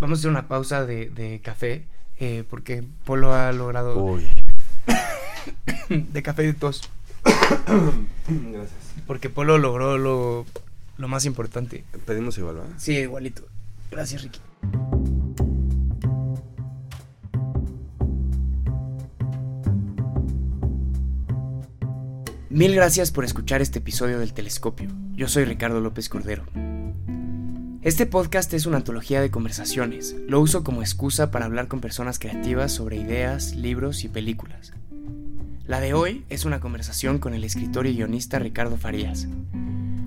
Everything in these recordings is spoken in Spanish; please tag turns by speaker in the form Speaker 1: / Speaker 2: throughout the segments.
Speaker 1: vamos a hacer una pausa de, de café, eh, porque Polo ha logrado...
Speaker 2: Uy.
Speaker 1: de café de tos.
Speaker 2: Gracias.
Speaker 1: Porque Polo logró lo, lo más importante.
Speaker 2: Pedimos igual, ¿verdad?
Speaker 1: Sí, igualito. Gracias, Ricky. Mil gracias por escuchar este episodio del Telescopio. Yo soy Ricardo López Cordero. Este podcast es una antología de conversaciones. Lo uso como excusa para hablar con personas creativas sobre ideas, libros y películas. La de hoy es una conversación con el escritor y guionista Ricardo Farías.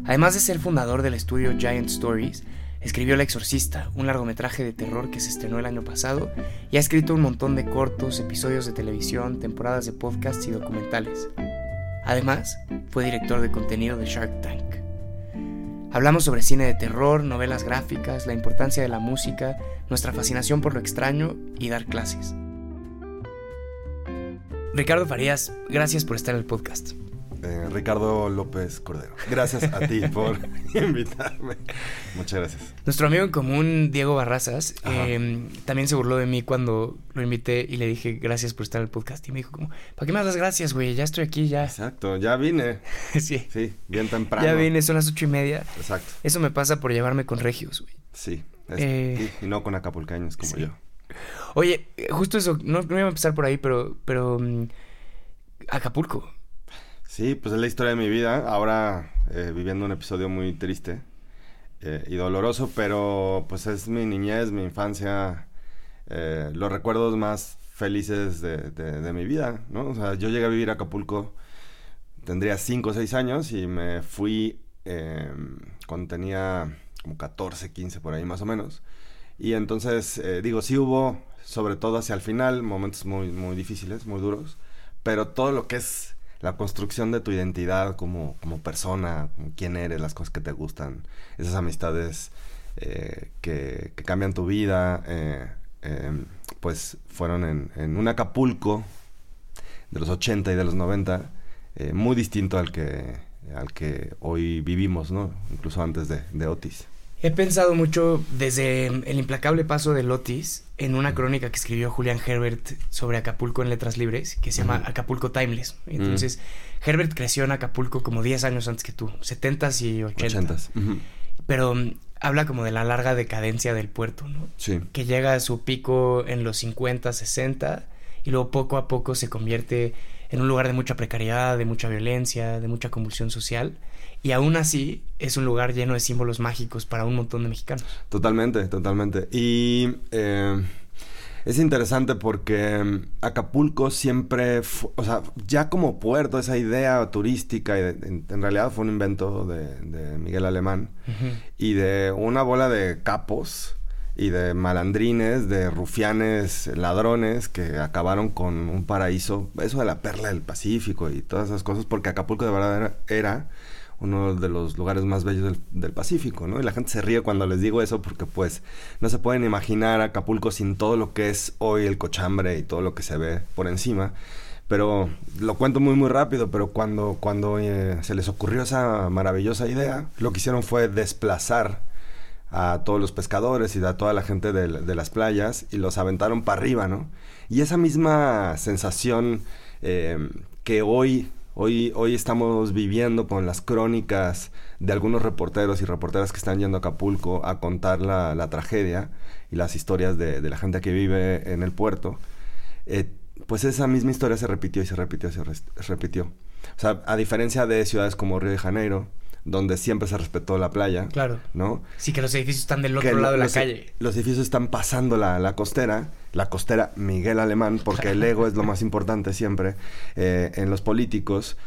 Speaker 1: Además de ser fundador del estudio Giant Stories, escribió El Exorcista, un largometraje de terror que se estrenó el año pasado, y ha escrito un montón de cortos, episodios de televisión, temporadas de podcasts y documentales. Además, fue director de contenido de Shark Tank. Hablamos sobre cine de terror, novelas gráficas, la importancia de la música, nuestra fascinación por lo extraño y dar clases. Ricardo Farías, gracias por estar en el podcast.
Speaker 2: Eh, Ricardo López Cordero. Gracias a ti por invitarme. Muchas gracias.
Speaker 1: Nuestro amigo en común, Diego Barrazas, eh, también se burló de mí cuando lo invité y le dije gracias por estar en el podcast. Y me dijo como, ¿para qué me das gracias, güey? Ya estoy aquí, ya.
Speaker 2: Exacto, ya vine.
Speaker 1: sí.
Speaker 2: Sí, bien temprano.
Speaker 1: Ya vine, son las ocho y media.
Speaker 2: Exacto,
Speaker 1: Eso me pasa por llevarme con regios, güey.
Speaker 2: sí. es-
Speaker 1: Eh,
Speaker 2: y, y no con acapulcaños como
Speaker 1: sí.
Speaker 2: yo.
Speaker 1: Oye, justo eso, no, no iba a empezar por ahí, pero, pero mm, Acapulco.
Speaker 2: Sí, pues es la historia de mi vida. Ahora eh, viviendo un episodio muy triste eh, y doloroso, pero pues es mi niñez, mi infancia, eh, los recuerdos más felices de, mi vida, ¿no? O sea, yo llegué a vivir a Acapulco, tendría 5 o 6 años y me fui eh, cuando tenía como 14, 15 por ahí más o menos. Y entonces, digo, sí hubo, sobre todo hacia el final, momentos muy, muy difíciles, muy duros, pero todo lo que es la construcción de tu identidad como, como persona, quién eres, las cosas que te gustan, esas amistades eh, que, cambian tu vida, eh, eh, pues fueron en, un Acapulco de los 80 y de los 90, eh, muy distinto al que, al que hoy vivimos, ¿no? Incluso antes de Otis.
Speaker 1: He pensado mucho desde el implacable paso de Lotis en una crónica que escribió Julian Herbert sobre Acapulco en Letras Libres, que se llama. Acapulco Timeless. Entonces, Herbert creció en Acapulco como 10 años antes que tú, 70s y 80s.
Speaker 2: 80s. Ujú.
Speaker 1: Pero mm, habla como de la larga decadencia del puerto, ¿no?
Speaker 2: Sí.
Speaker 1: Que llega a su pico en los 50, 60 y luego poco a poco se convierte en un lugar de mucha precariedad, de mucha violencia, de mucha convulsión social. Y aún así es un lugar lleno de símbolos mágicos para un montón de mexicanos.
Speaker 2: Totalmente, totalmente. Y eh, es interesante porque mm, Acapulco siempre, o sea, ya como puerto, esa idea turística, en, en realidad fue un invento de, de Miguel Alemán, y de una bola de capos y de malandrines, de rufianes, ladrones que acabaron con un paraíso, eso de la perla del Pacífico y todas esas cosas, porque Acapulco de verdad era, era uno de los lugares más bellos del, Pacífico, ¿no? Y la gente se ríe cuando les digo eso porque pues no se pueden imaginar Acapulco sin todo lo que es hoy el cochambre y todo lo que se ve por encima. Pero lo cuento muy muy rápido, pero cuando, cuando eh, se les ocurrió esa maravillosa idea, lo que hicieron fue desplazar a todos los pescadores y a toda la gente de, de las playas y los aventaron para arriba, ¿no? Y esa misma sensación eh, que hoy, hoy, hoy estamos viviendo con las crónicas de algunos reporteros y reporteras que están yendo a Acapulco a contar la, la tragedia y las historias de, de la gente que vive en el puerto, eh, pues esa misma historia se repitió y se repitió y se repitió. O sea, a diferencia de ciudades como Río de Janeiro, donde siempre se respetó la playa,
Speaker 1: Claro.
Speaker 2: ¿no?
Speaker 1: Sí, que los edificios están del
Speaker 2: que
Speaker 1: otro lado de la
Speaker 2: los,
Speaker 1: calle.
Speaker 2: Los edificios están pasando la, la costera, la costera Miguel Alemán, porque el ego es lo más importante siempre eh, en los políticos.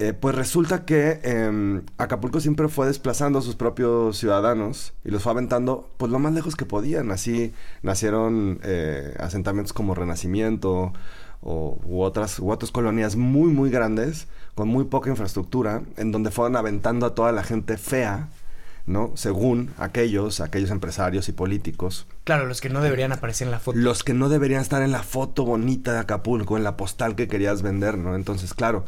Speaker 2: Eh, pues resulta que eh, Acapulco siempre fue desplazando a sus propios ciudadanos y los fue aventando pues lo más lejos que podían. Así nacieron eh, asentamientos como Renacimiento o, u, otras, u otras colonias muy muy grandes con muy poca infraestructura en donde fueron aventando a toda la gente fea, ¿no? Según aquellos, aquellos empresarios y políticos
Speaker 1: Claro, los que no deberían aparecer en la foto.
Speaker 2: los que no deberían estar en la foto bonita de Acapulco, en la postal que querías vender, ¿no? Entonces, claro,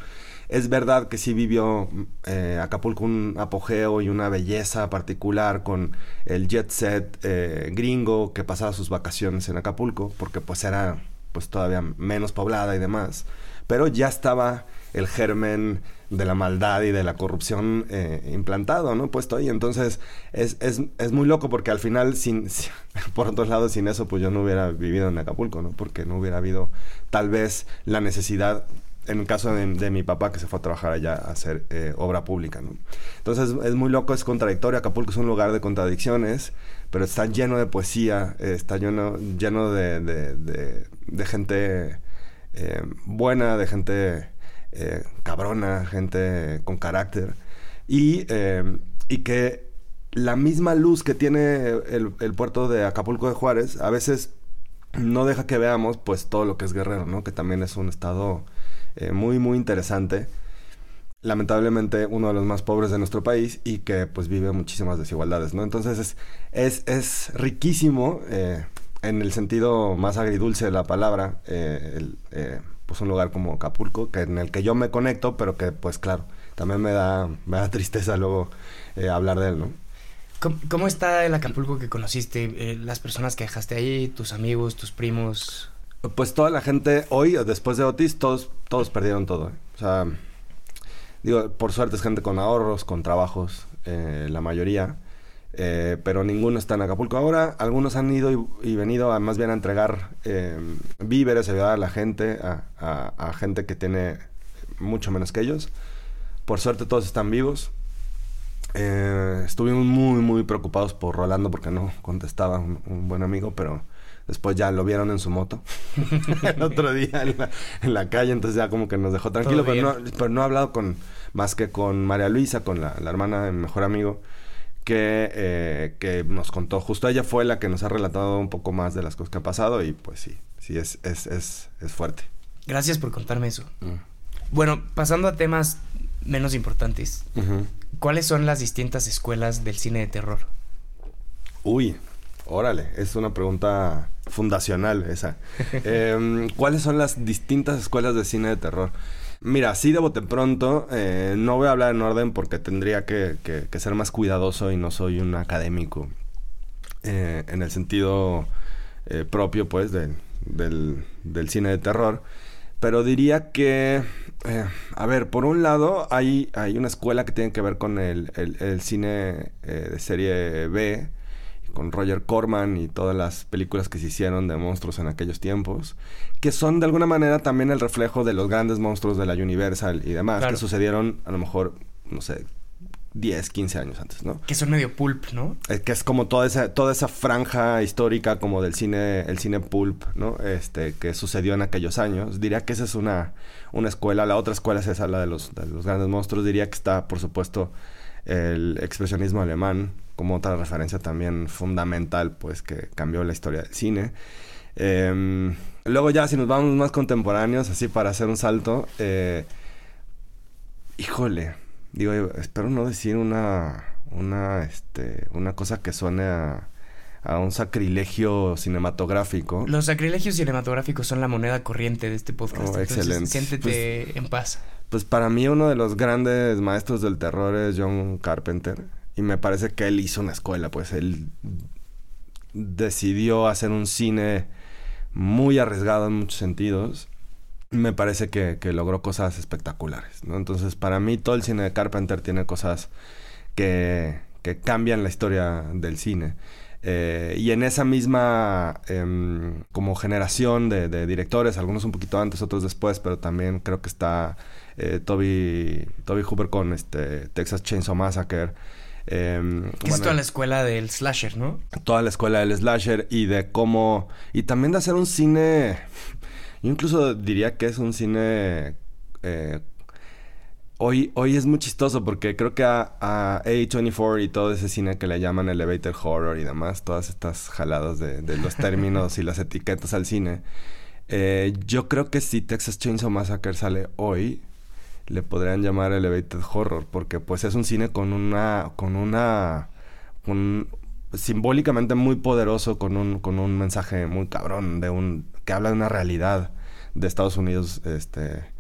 Speaker 2: es verdad que sí vivió eh, Acapulco un apogeo y una belleza particular con el jet set eh, gringo que pasaba sus vacaciones en Acapulco, porque pues era pues todavía menos poblada y demás. Pero ya estaba el germen de la maldad y de la corrupción eh, implantado, ¿no? Puesto ahí. Entonces, es, es, es, muy loco porque al final, sin, por otro lado, sin eso, pues yo no hubiera vivido en Acapulco, ¿no? Porque no hubiera habido tal vez la necesidad en el caso de, mi papá que se fue a trabajar allá a hacer eh, obra pública, ¿no? Entonces es muy loco, es contradictorio. Acapulco es un lugar de contradicciones, pero está lleno de poesía, eh, está lleno, lleno de, de, gente eh, buena, de gente cabrona, gente con carácter. Y, y que la misma luz que tiene el, el puerto de Acapulco de Juárez, a veces no deja que veamos pues todo lo que es Guerrero, ¿no? Que también es un estado eh, muy, muy interesante. Lamentablemente uno de los más pobres de nuestro país y que pues vive muchísimas desigualdades, ¿no? Entonces es, es, es riquísimo eh, en el sentido más agridulce de la palabra, eh, pues un lugar como Acapulco, que en el que yo me conecto, pero que pues claro, también me da, me da tristeza luego hablar de él, ¿no?
Speaker 1: ¿Cómo, está el Acapulco que conociste? las personas que dejaste ahí, tus amigos, tus primos.
Speaker 2: Pues toda la gente, hoy, después de Otis, todos, todos perdieron todo. ¿eh? O sea, digo, por suerte es gente con ahorros, con trabajos, eh, la mayoría. Eh, pero ninguno está en Acapulco ahora. Algunos han ido y, venido a, más bien a entregar víveres, ayudar a la gente, a, gente que tiene mucho menos que ellos. Por suerte todos están vivos. estuvimos muy, muy preocupados por Rolando porque no contestaba un buen amigo, pero Después ya lo vieron en su moto el otro día en la, calle, entonces ya como que nos dejó tranquilo, pero no, pero no, he hablado con más que con María Luisa, con la, hermana de mi mejor amigo, que, eh, que nos contó. Justo ella fue la que nos ha relatado un poco más de las cosas que ha pasado y pues sí, sí, es, es, es, es fuerte.
Speaker 1: Gracias por contarme eso. Mm. Bueno, pasando a temas menos importantes, ¿cuáles son las distintas escuelas del cine de terror?
Speaker 2: Uy, órale, es una pregunta fundacional esa. Em, ¿Cuáles son las distintas escuelas de cine de terror? Mira, así de bote pronto, eh, no voy a hablar en orden porque tendría que, ser más cuidadoso y no soy un académico eh, en el sentido eh, propio, pues, del, cine de terror. Pero diría que, a ver, por un lado hay, hay una escuela que tiene que ver con el, el cine de serie B, con Roger Corman y todas las películas que se hicieron de monstruos en aquellos tiempos, que son de alguna manera también el reflejo de los grandes monstruos de la Universal y demás, que sucedieron a lo mejor, no sé, 10, 15 años antes, ¿no?
Speaker 1: Que son medio pulp, ¿no?
Speaker 2: Es que es como toda esa, toda esa franja histórica como del cine, el cine pulp, ¿no? Este, que sucedió en aquellos años. Diría que esa es una, una escuela. La otra escuela es esa, la de los, de los grandes monstruos. Diría que está, por supuesto, el expresionismo alemán, como otra referencia también fundamental, pues que cambió la historia del cine. Em, luego ya si nos vamos más contemporáneos, así para hacer un salto, eh, híjole, digo, espero no decir una, una, este, una cosa que suene a, a un sacrilegio cinematográfico.
Speaker 1: Los sacrilegios cinematográficos son la moneda corriente de este podcast. Oh, excelente. Siéntete pues, en paz.
Speaker 2: Pues para mí uno de los grandes maestros del terror es John Carpenter. Y me parece que él hizo una escuela, pues él decidió hacer un cine muy arriesgado en muchos sentidos. Me parece que, logró cosas espectaculares, ¿no? Entonces, para mí todo el cine de Carpenter tiene cosas que, cambian la historia del cine. Eh, y en esa misma em, como generación de, directores, algunos un poquito antes, otros después, pero también creo que está eh, Toby, Toby Hooper con este Texas Chainsaw Massacre.
Speaker 1: Eh, es toda la escuela del slasher, ¿no?
Speaker 2: Toda la escuela del slasher y de cómo... Y también de hacer un cine... Yo incluso diría que es un cine... Eh, hoy, hoy es muy chistoso porque creo que a, a, A24 y todo ese cine que le llaman elevator horror y demás, todas estas jaladas de, los términos y las etiquetas al cine, eh, yo creo que si Texas Chainsaw Massacre sale hoy, le podrían llamar elevated horror porque pues es un cine con una con una simbólicamente muy poderoso con un con un mensaje muy cabrón de un que habla de una realidad de Estados Unidos este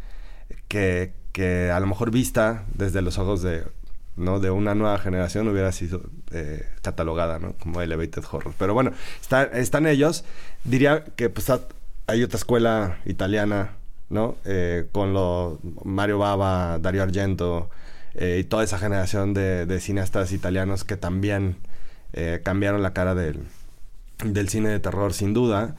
Speaker 2: que, que a lo mejor vista desde los ojos de, ¿no? de una nueva generación hubiera sido eh, catalogada como elevated horror. Pero bueno, está, están ellos. Diría que pues, hay otra escuela italiana, ¿no? Eh, con lo Mario Bava, Dario Argento eh, y toda esa generación de, de cineastas italianos que también cambiaron la cara del, del cine de terror, sin duda.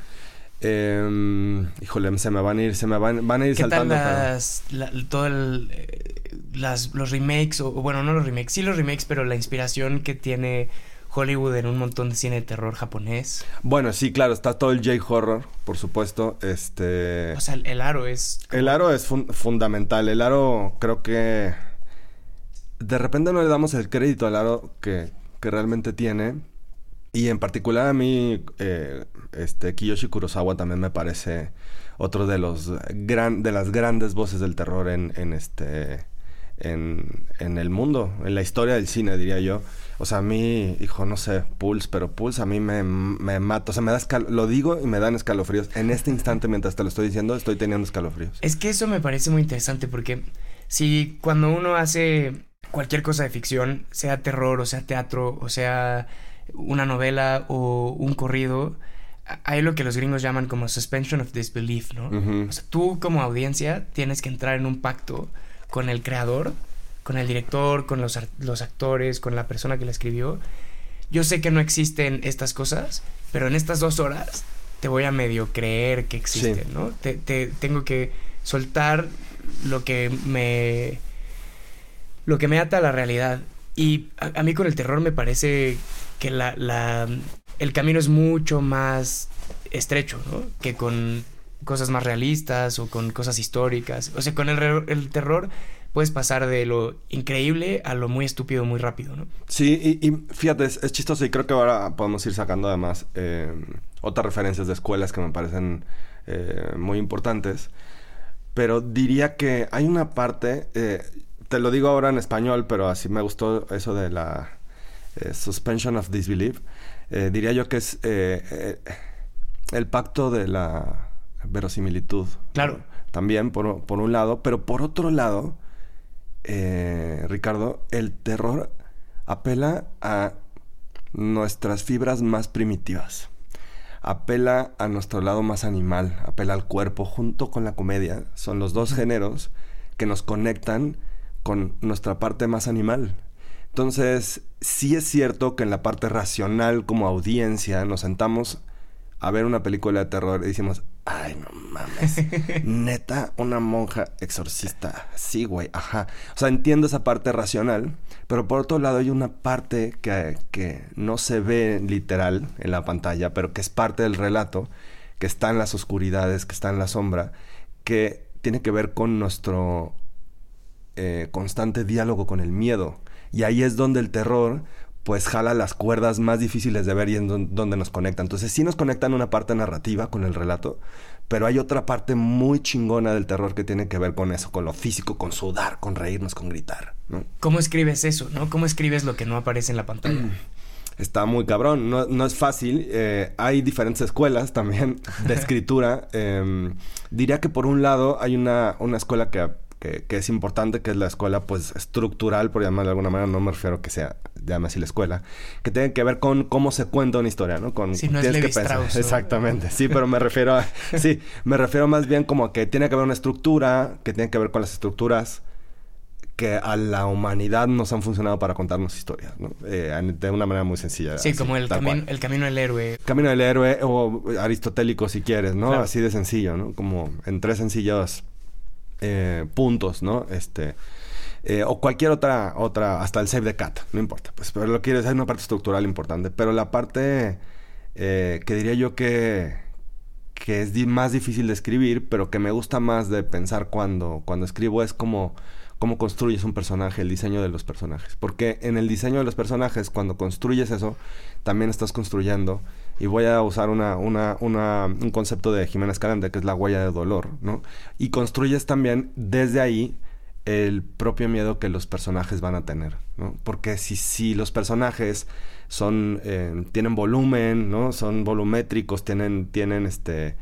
Speaker 2: Eh, híjole, se me van a ir, se me van, van a ir
Speaker 1: ¿Qué
Speaker 2: saltando.
Speaker 1: Tal las, todo el, eh, las, los remakes, o bueno, no los remakes, sí los remakes, pero la inspiración que tiene Hollywood en un montón de cine de terror japonés.
Speaker 2: Bueno, sí, claro, está todo el J-horror, por supuesto. Este.
Speaker 1: O sea, el, aro es.
Speaker 2: El aro es fundamental. El aro, creo que. De repente no le damos el crédito al aro que, que realmente tiene. Y en particular a mí, eh, este, Kiyoshi Kurosawa también me parece otro de los gran, de las grandes voces del terror en, en este, en, en, el mundo, en la historia del cine, diría yo. O sea, a mí, hijo, no sé, Pulse, pero Pulse a mí me, me mata. O sea, me da lo digo y me dan escalofríos. En este instante, mientras te lo estoy diciendo, estoy teniendo escalofríos.
Speaker 1: Es que eso me parece muy interesante porque si cuando uno hace cualquier cosa de ficción, sea terror o sea teatro o sea una novela o un corrido, hay lo que los gringos llaman como suspension of disbelief, ¿no? O sea, tú como audiencia tienes que entrar en un pacto con el creador, con el director, con los, los actores, con la persona que la escribió. Yo sé que no existen estas cosas, pero en estas dos horas te voy a medio creer que existen, ¿no? Te, te, tengo que soltar lo que me lo que me ata a la realidad. Y a, a mí con el terror me parece que la, la, el camino es mucho más estrecho, ¿no? Que con cosas más realistas o con cosas históricas. O sea, con el, el terror puedes pasar de lo increíble a lo muy estúpido muy rápido, ¿no?
Speaker 2: Sí, y, fíjate, es, chistoso y creo que ahora podemos ir sacando además eh, otras referencias de escuelas que me parecen eh, muy importantes. Pero diría que hay una parte, eh, te lo digo ahora en español, pero así me gustó eso de la eh, suspension of Disbelief, diría yo que es el pacto de la verosimilitud.
Speaker 1: Claro.
Speaker 2: También, por, por un lado, pero por otro lado, Ricardo, el terror apela a nuestras fibras más primitivas. Apela a nuestro lado más animal, apela al cuerpo junto con la comedia. Son los dos géneros que nos conectan con nuestra parte más animal. Entonces, sí es cierto que en la parte racional como audiencia nos sentamos a ver una película de terror y decimos, ay, no mames, neta, una monja exorcista. Sí, güey, ajá. O sea, entiendo esa parte racional, pero por otro lado hay una parte que, que no se ve literal en la pantalla, pero que es parte del relato, que está en las oscuridades, que está en la sombra, que tiene que ver con nuestro eh, constante diálogo con el miedo y ahí es donde el terror pues jala las cuerdas más difíciles de ver y en donde nos conecta. Entonces sí nos conectan una parte narrativa con el relato, pero hay otra parte muy chingona del terror que tiene que ver con eso, con lo físico, con sudar, con reírnos, con gritar, ¿no?
Speaker 1: ¿Cómo escribes eso, no? ¿Cómo escribes lo que no aparece en la pantalla?
Speaker 2: Está muy cabrón, no, es fácil. Eh, hay diferentes escuelas también de escritura. Em, diría que por un lado hay una, una escuela que que, es importante, que es la escuela pues estructural, por llamarlo de alguna manera, no me refiero a que sea, llame así la escuela, que tiene que ver con cómo se cuenta una historia, ¿no? Con,
Speaker 1: si no es que pensar.
Speaker 2: Exactamente, sí, pero me refiero a, sí, me refiero más bien como a que tiene que haber una estructura, que tiene que ver con las estructuras que a la humanidad nos han funcionado para contarnos historias, ¿no? Eh, de una manera muy sencilla.
Speaker 1: Sí, como el, el camino del héroe.
Speaker 2: Camino del héroe o aristotélico si quieres, ¿no? Así de sencillo, ¿no? Como en tres sencillos eh, puntos, ¿no? Este. Eh, o cualquier otra, otra, hasta el save the cat, no importa. Pues, pero lo quieres, hay una parte estructural importante. Pero la parte eh, que diría yo que, que es más difícil de escribir, pero que me gusta más de pensar cuando, cuando escribo es como cómo construyes un personaje, el diseño de los personajes. Porque en el diseño de los personajes, cuando construyes eso, también estás construyendo y voy a usar una, una, una, un concepto de Jiménez Escalante, que es la huella de dolor, ¿no? Y construyes también desde ahí el propio miedo que los personajes van a tener, ¿no? Porque si, si los personajes son, eh, tienen volumen, ¿no? Son volumétricos, tienen, tienen este...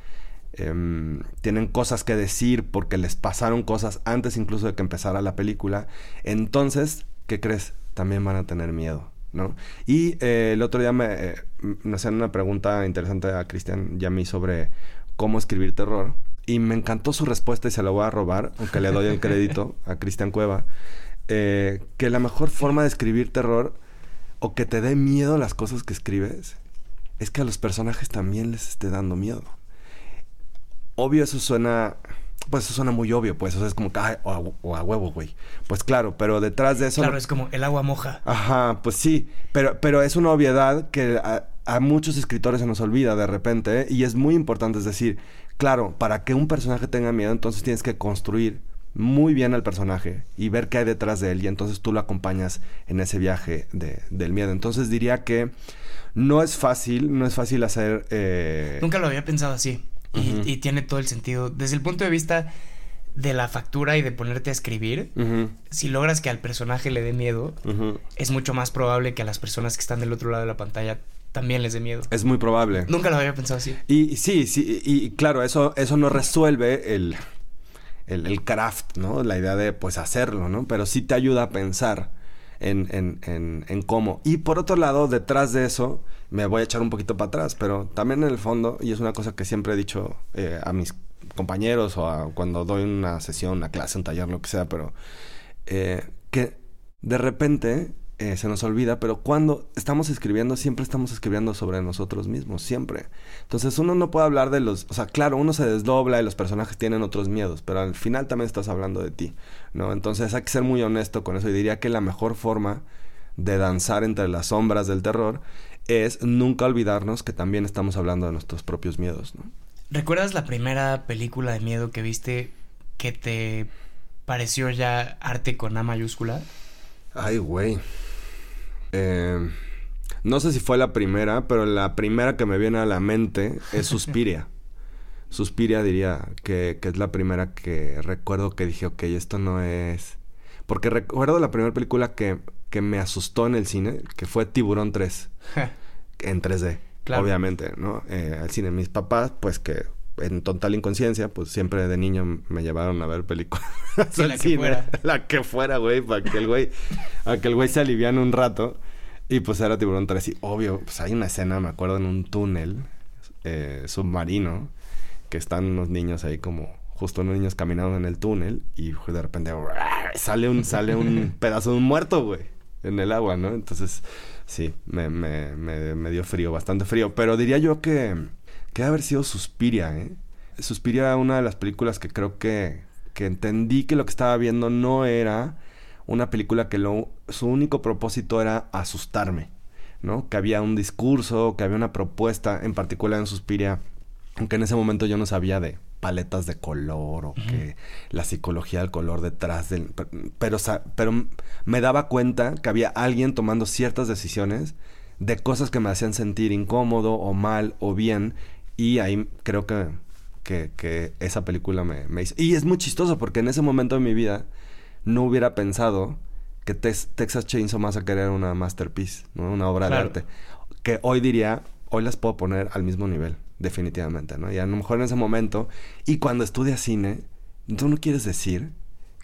Speaker 2: em, tienen cosas que decir porque les pasaron cosas antes incluso de que empezara la película, entonces, ¿qué crees? También van a tener miedo. Y eh, el otro día me, eh, me hacían una pregunta interesante a Cristian y a mí sobre cómo escribir terror. Y me encantó su respuesta y se la voy a robar, aunque le doy el crédito a Cristian Cueva. Eh, que la mejor forma de escribir terror o que te dé miedo las cosas que escribes es que a los personajes también les esté dando miedo. Obvio, eso suena. Pues eso suena muy obvio, pues. O es como que. o, a, huevo, güey. Pues claro, pero detrás de eso.
Speaker 1: Claro, es como el agua moja.
Speaker 2: Ajá, pues sí. Pero, pero es una obviedad que a, muchos escritores se nos olvida de repente. ¿eh? Y es muy importante. Es decir, claro, para que un personaje tenga miedo, entonces tienes que construir muy bien al personaje y ver qué hay detrás de él y entonces tú lo acompañas en ese viaje de, del miedo. Entonces diría que no es fácil, no es fácil hacer... Eh...
Speaker 1: Nunca lo había pensado así y, tiene todo el sentido. Desde el punto de vista de la factura y de ponerte a escribir, si logras que al personaje le dé miedo, es mucho más probable que a las personas que están del otro lado de la pantalla también les dé miedo.
Speaker 2: Es muy probable.
Speaker 1: Nunca lo había pensado así.
Speaker 2: Y sí, sí, y claro, eso, eso no resuelve el el, craft, ¿no? La idea de, pues, hacerlo, ¿no? Pero sí te ayuda a pensar en, en, en, en, cómo. Y por otro lado, detrás de eso, me voy a echar un poquito para atrás, pero también en el fondo, y es una cosa que siempre he dicho eh, a mis compañeros o a, cuando doy una sesión, una clase, un taller, lo que sea, pero eh, que de repente eh, se nos olvida, pero cuando estamos escribiendo, siempre estamos escribiendo sobre nosotros mismos, siempre. Entonces uno no puede hablar de los, o sea, claro, uno se desdobla y los personajes tienen otros miedos, pero al final también estás hablando de ti, ¿no? Entonces hay que ser muy honesto con eso y diría que la mejor forma de danzar entre las sombras del terror es nunca olvidarnos que también estamos hablando de nuestros propios miedos, ¿no?
Speaker 1: ¿Recuerdas la primera película de miedo que viste que te pareció ya arte con A mayúscula?
Speaker 2: Ay, güey. Eh, no sé si fue la primera, pero la primera que me viene a la mente es Suspiria. Suspiria diría que, es la primera que recuerdo que dije, ok, esto no es... Porque recuerdo la primera película que, que me asustó en el cine, que fue Tiburón 3. en 3D, obviamente, ¿no? Eh, al cine. Mis papás, pues que en total inconsciencia, pues siempre de niño me llevaron a ver películas
Speaker 1: la que fuera.
Speaker 2: La que fuera, güey, para que el güey, a que el güey se aliviane un rato. Y pues era Tiburón 3 y obvio, pues hay una escena, me acuerdo, en un túnel eh, submarino, que están unos niños ahí como, justo unos niños caminando en el túnel y de repente sale un, sale un pedazo de un muerto, güey, en el agua, ¿no? Entonces, sí, me, me, me, me dio frío, bastante frío. Pero diría yo que que haber sido Suspiria, ¿eh? Suspiria, una de las películas que creo que, que entendí que lo que estaba viendo no era una película que lo, su único propósito era asustarme, ¿no? Que había un discurso, que había una propuesta, en particular en Suspiria, aunque en ese momento yo no sabía de paletas de color o que la psicología del color detrás del... Pero, pero me daba cuenta que había alguien tomando ciertas decisiones de cosas que me hacían sentir incómodo o mal o bien y ahí creo que, que, esa película me, me, hizo. Y es muy chistoso porque en ese momento de mi vida no hubiera pensado que Texas Chainsaw Massacre era una masterpiece, ¿no? una obra de arte. Que hoy diría, hoy las puedo poner al mismo nivel, definitivamente, ¿no? Y a lo mejor en ese momento, y cuando estudias cine, tú no quieres decir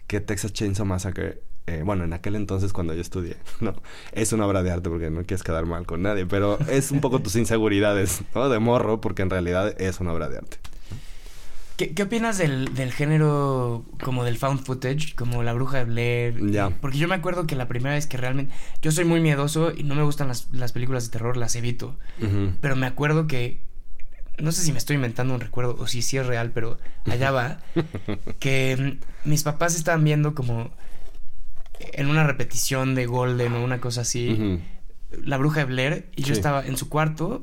Speaker 2: que Texas Chainsaw Massacre eh, bueno, en aquel entonces cuando yo estudié, no, es una obra de arte porque no quieres quedar mal con nadie, pero es un poco tus inseguridades, ¿no? De morro, porque en realidad es una obra de arte.
Speaker 1: ¿Qué, qué opinas del, del, género como del found footage, como La Bruja de Blair? Porque yo me acuerdo que la primera vez que realmente... Yo soy muy miedoso y no me gustan las, las películas de terror, las evito. Pero me acuerdo que... No sé si me estoy inventando un recuerdo o si sí es real, pero allá va. que mis papás estaban viendo como en una repetición de Golden o una cosa así, la bruja de Blair, y yo estaba en su cuarto,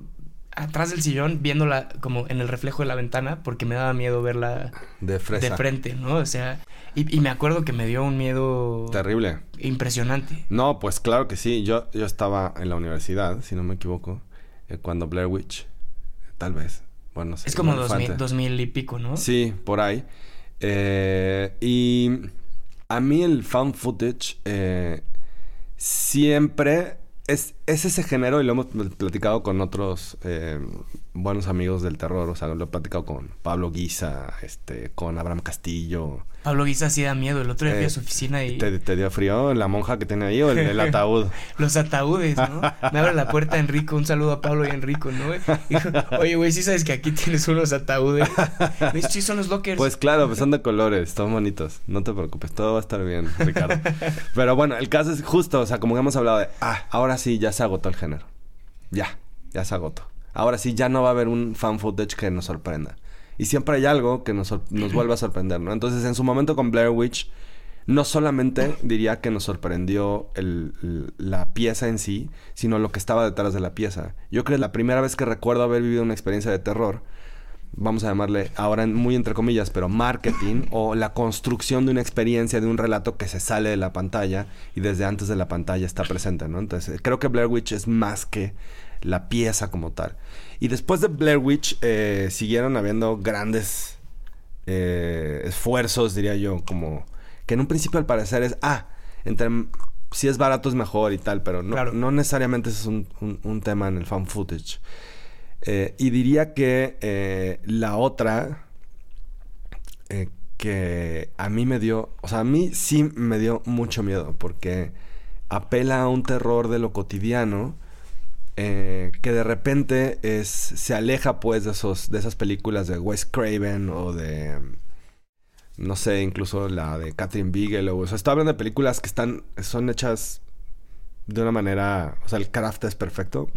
Speaker 1: atrás del sillón, viéndola como en el reflejo de la ventana, porque me daba miedo verla
Speaker 2: de,
Speaker 1: de frente, ¿no? O sea, y, me acuerdo que me dio un miedo...
Speaker 2: Terrible.
Speaker 1: Impresionante.
Speaker 2: No, pues claro que sí. Yo, yo estaba en la universidad, si no me equivoco, eh, cuando Blair Witch, tal vez. Bueno,
Speaker 1: Es como dos mil, y pico, ¿no?
Speaker 2: Sí, por ahí. Eh, y a mí el found footage eh, siempre es, es ese género y lo hemos platicado con otros eh, buenos amigos del terror. O sea, lo he platicado con Pablo Guisa, este, con Abraham Castillo.
Speaker 1: Pablo Guisa sí da miedo. El otro día fui a
Speaker 2: Eh,
Speaker 1: su oficina y...
Speaker 2: ¿Te, dio frío la monja que tiene ahí o el, el ataúd?
Speaker 1: Los ataúdes, ¿no? Me abre la puerta Enrico. Un saludo a Pablo y Enrico, ¿no? Dijo, Oye, güey, ¿sí sabes que aquí tienes unos ataúdes? Me dice, sí, son los lockers.
Speaker 2: Pues claro, pues son de colores, son bonitos. No te preocupes, todo va a estar bien, Ricardo. Pero bueno, el caso es justo, o sea, como hemos hablado de, ah, ahora sí ya se agotó el género. Ya, ya se agotó. Ahora sí ya no va a haber un fan footage que nos sorprenda. Y siempre hay algo que nos, nos vuelva a sorprender, ¿no? Entonces, en su momento con Blair Witch, no solamente diría que nos sorprendió la pieza en sí, sino lo que estaba detrás de la pieza. Yo creo que la primera vez que recuerdo haber vivido una experiencia de terror, vamos a llamarle ahora muy entre comillas, pero marketing o la construcción de una experiencia, de un relato que se sale de la pantalla y desde antes de la pantalla está presente, ¿no? Entonces, creo que Blair Witch es más que la pieza como tal. Y después de Blair Witch eh, siguieron habiendo grandes eh, esfuerzos, diría yo, como que en un principio al parecer es, ah, entre si es barato es mejor y tal, pero no,
Speaker 1: Claro.
Speaker 2: no necesariamente ese es un, un- un tema en el fan footage. Eh, y diría que eh, la otra eh, que a mí me dio, o sea, a mí sí me dio mucho miedo porque apela a un terror de lo cotidiano eh, que de repente es, se aleja pues de, esos, de esas películas de Wes Craven o de, no sé, incluso la de Catherine Bigelow. O sea, estoy hablando de películas que están, son hechas de una manera, o sea, el craft es perfecto.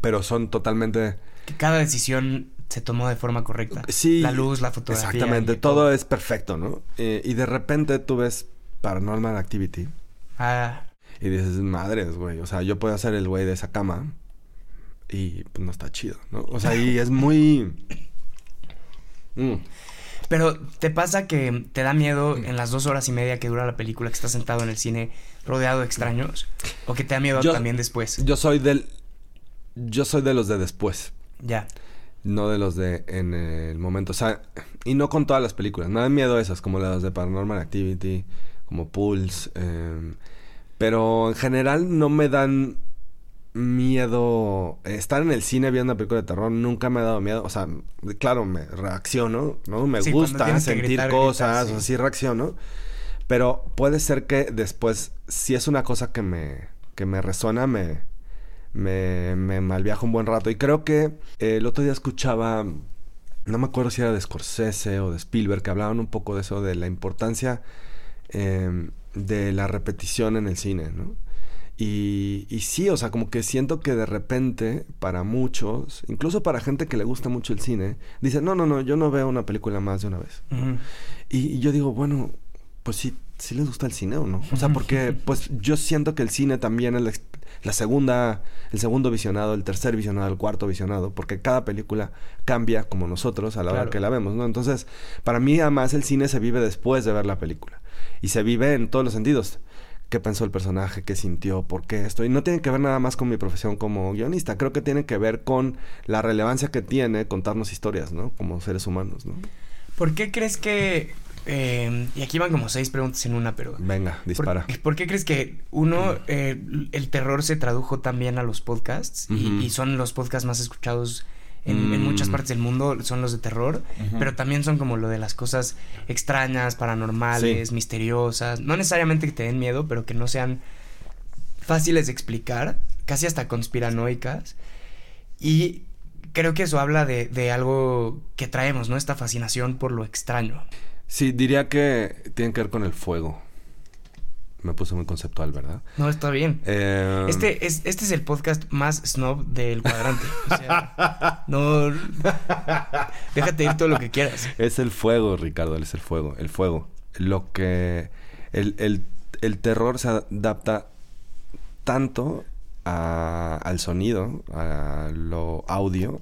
Speaker 2: Pero son totalmente...
Speaker 1: Que cada decisión se tomó de forma correcta.
Speaker 2: Sí.
Speaker 1: La luz, la fotografía.
Speaker 2: Exactamente, todo es perfecto, ¿no? Eh, y de repente tú ves Paranormal Activity
Speaker 1: Ah,
Speaker 2: y dices, madres, güey, o sea, yo puedo hacer el güey de esa cama y pues no está chido, ¿no? O sea, y es muy... Mm.
Speaker 1: Pero ¿te pasa que te da miedo en las dos horas y media que dura la película que estás sentado en el cine rodeado de extraños? ¿O que te da miedo
Speaker 2: Yo-
Speaker 1: también después?
Speaker 2: Yo soy del... Yo soy de los de después,
Speaker 1: Ya.
Speaker 2: no de los de en el momento. O sea, y no con todas las películas. Me dan miedo esas, como las de Paranormal Activity, como Pulse. eh, pero en general no me dan miedo. Estar en el cine viendo una película de terror nunca me ha dado miedo. O sea, claro, me reacciono, ¿no? Me
Speaker 1: Sí,
Speaker 2: gusta sentir
Speaker 1: gritar,
Speaker 2: cosas,
Speaker 1: sí.
Speaker 2: o sea, sí reacciono. Pero puede ser que después, si es una cosa que me, que me resuena, me, me, me malviajo un buen rato. Y creo que eh, el otro día escuchaba, no me acuerdo si era de Scorsese o de Spielberg, que hablaban un poco de eso, de la importancia eh, de la repetición en el cine, ¿no? Y, y sí, o sea, como que siento que de repente, para muchos, incluso para gente que le gusta mucho el cine, dicen, no, no, no, yo no veo una película más de una vez. Y yo digo, bueno, pues sí, sí les gusta el cine o no. O sea, porque pues yo siento que el cine también es la, segunda, el segundo visionado, el tercer visionado, el cuarto visionado, porque cada película cambia como nosotros a la hora que la vemos, ¿no? Entonces, para mí además el cine se vive después de ver la película. Y se vive en todos los sentidos. ¿Qué pensó el personaje? ¿Qué sintió? ¿Por qué esto? Y no tiene que ver nada más con mi profesión como guionista. Creo que tiene que ver con la relevancia que tiene contarnos historias, ¿no? Como seres humanos, ¿no?
Speaker 1: ¿Por qué crees que... eh, y aquí van como seis preguntas en una, pero...
Speaker 2: Venga, dispara.
Speaker 1: ¿Por, por qué crees que, uno, eh, el terror se tradujo también a los podcasts? y- son los podcasts más escuchados en, en muchas
Speaker 2: Mm.
Speaker 1: partes del mundo, son los de terror. Pero también son como lo de las cosas extrañas, paranormales,
Speaker 2: Sí.
Speaker 1: misteriosas. No necesariamente que te den miedo, pero que no sean fáciles de explicar, casi hasta conspiranoicas. Y creo que eso habla de, de algo que traemos, ¿no? Esta fascinación por lo extraño.
Speaker 2: Sí, diría que tiene que ver con el fuego. Me puse muy conceptual, ¿verdad?
Speaker 1: No, está bien.
Speaker 2: Eh,
Speaker 1: Este es, este es el podcast más snob del cuadrante. O sea, no. Déjate ir todo lo que quieras.
Speaker 2: Es el fuego, Ricardo, es el fuego. El fuego. Lo que... El, el- el terror se adapta tanto a- al sonido, a lo audio,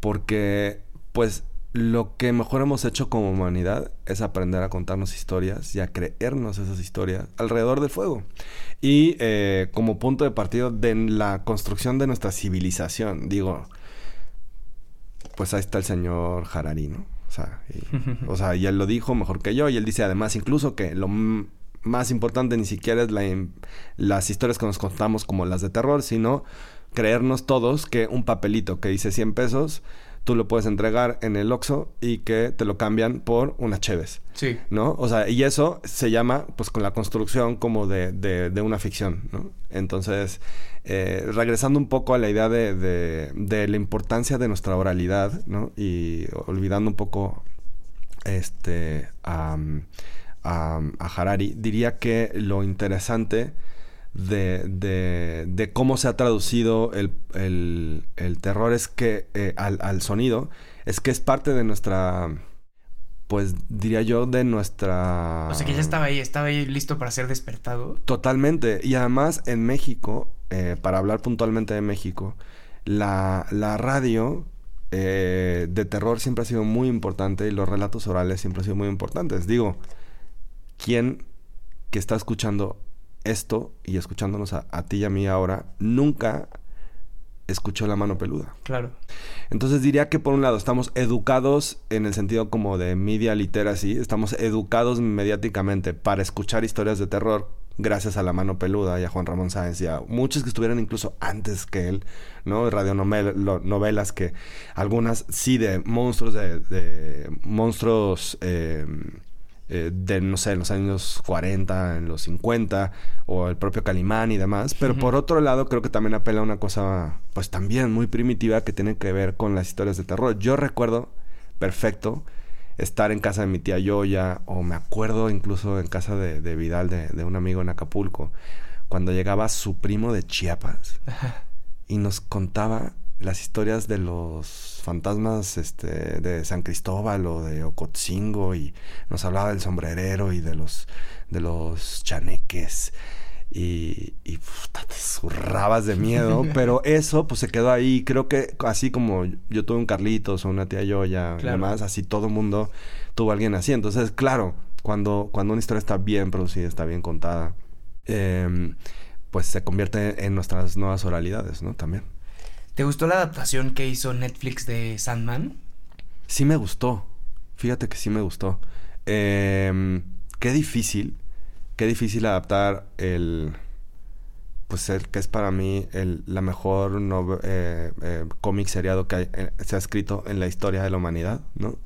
Speaker 2: porque pues lo que mejor hemos hecho como humanidad es aprender a contarnos historias y a creernos esas historias alrededor del fuego. Y eh, como punto de partida de la construcción de nuestra civilización, digo, pues ahí está el señor Harari, ¿no? O sea, y, o sea, y él lo dijo mejor que yo y él dice además incluso que lo más importante ni siquiera es la, las historias que nos contamos como las de terror, sino creernos todos que un papelito que dice 100 pesos tú lo puedes entregar en el Oxxo y que te lo cambian por unas cheves.
Speaker 1: Sí.
Speaker 2: ¿No? O sea, y eso se llama, pues, con la construcción como de, de, una ficción, ¿no? Entonces, eh, regresando un poco a la idea de, de, la importancia de nuestra oralidad, ¿no? Y olvidando un poco, este, a, a, a Harari, diría que lo interesante de, de, de cómo se ha traducido el, el, el terror es que eh, al, al, sonido es que es parte de nuestra pues diría yo de nuestra
Speaker 1: o sea que ya estaba ahí estaba ahí listo para ser despertado.
Speaker 2: Totalmente. Y además en México eh, para hablar puntualmente de México la, la radio eh, de terror siempre ha sido muy importante y los relatos orales siempre han sido muy importantes. Digo quién que está escuchando esto y escuchándonos a, ti y a mí ahora, nunca escuchó la mano peluda.
Speaker 1: Claro.
Speaker 2: Entonces diría que por un lado estamos educados en el sentido como de media literacy, estamos educados mediáticamente para escuchar historias de terror gracias a la mano peluda y a Juan Ramón Sáenz y a muchos que estuvieron incluso antes que él, ¿no? Radionovelas que algunas sí de monstruos, de, de monstruos... Eh, eh, de, no sé, en los años 40, en los 50, o el propio Calimán y demás. Pero por otro lado, creo que también apela a una cosa, pues también muy primitiva que tiene que ver con las historias de terror. Yo recuerdo perfecto estar en casa de mi tía Yoya, o me acuerdo incluso en casa de, Vidal, de, un amigo en Acapulco, cuando llegaba su primo de Chiapas y nos contaba las historias de los fantasmas este, de San Cristóbal o de Ocotzingo y nos hablaba del sombrerero y de los, de los chaneques y, y te zurrabas de miedo, pero eso pues se quedó ahí. Creo que así como yo tuve un Carlitos o una tía Yoya y demás, así todo el mundo tuvo a alguien así. Entonces, claro, cuando, cuando una historia está bien producida, está bien contada, em, pues se convierte en nuestras nuevas oralidades, ¿no? También.
Speaker 1: ¿Te gustó la adaptación que hizo Netflix de Sandman?
Speaker 2: Sí me gustó. Fíjate que sí me gustó. Em, qué difícil. Qué difícil adaptar el... Pues el que es para mí el, la mejor eh, eh, cómic seriado que eh, se ha escrito en la historia de la humanidad, ¿no?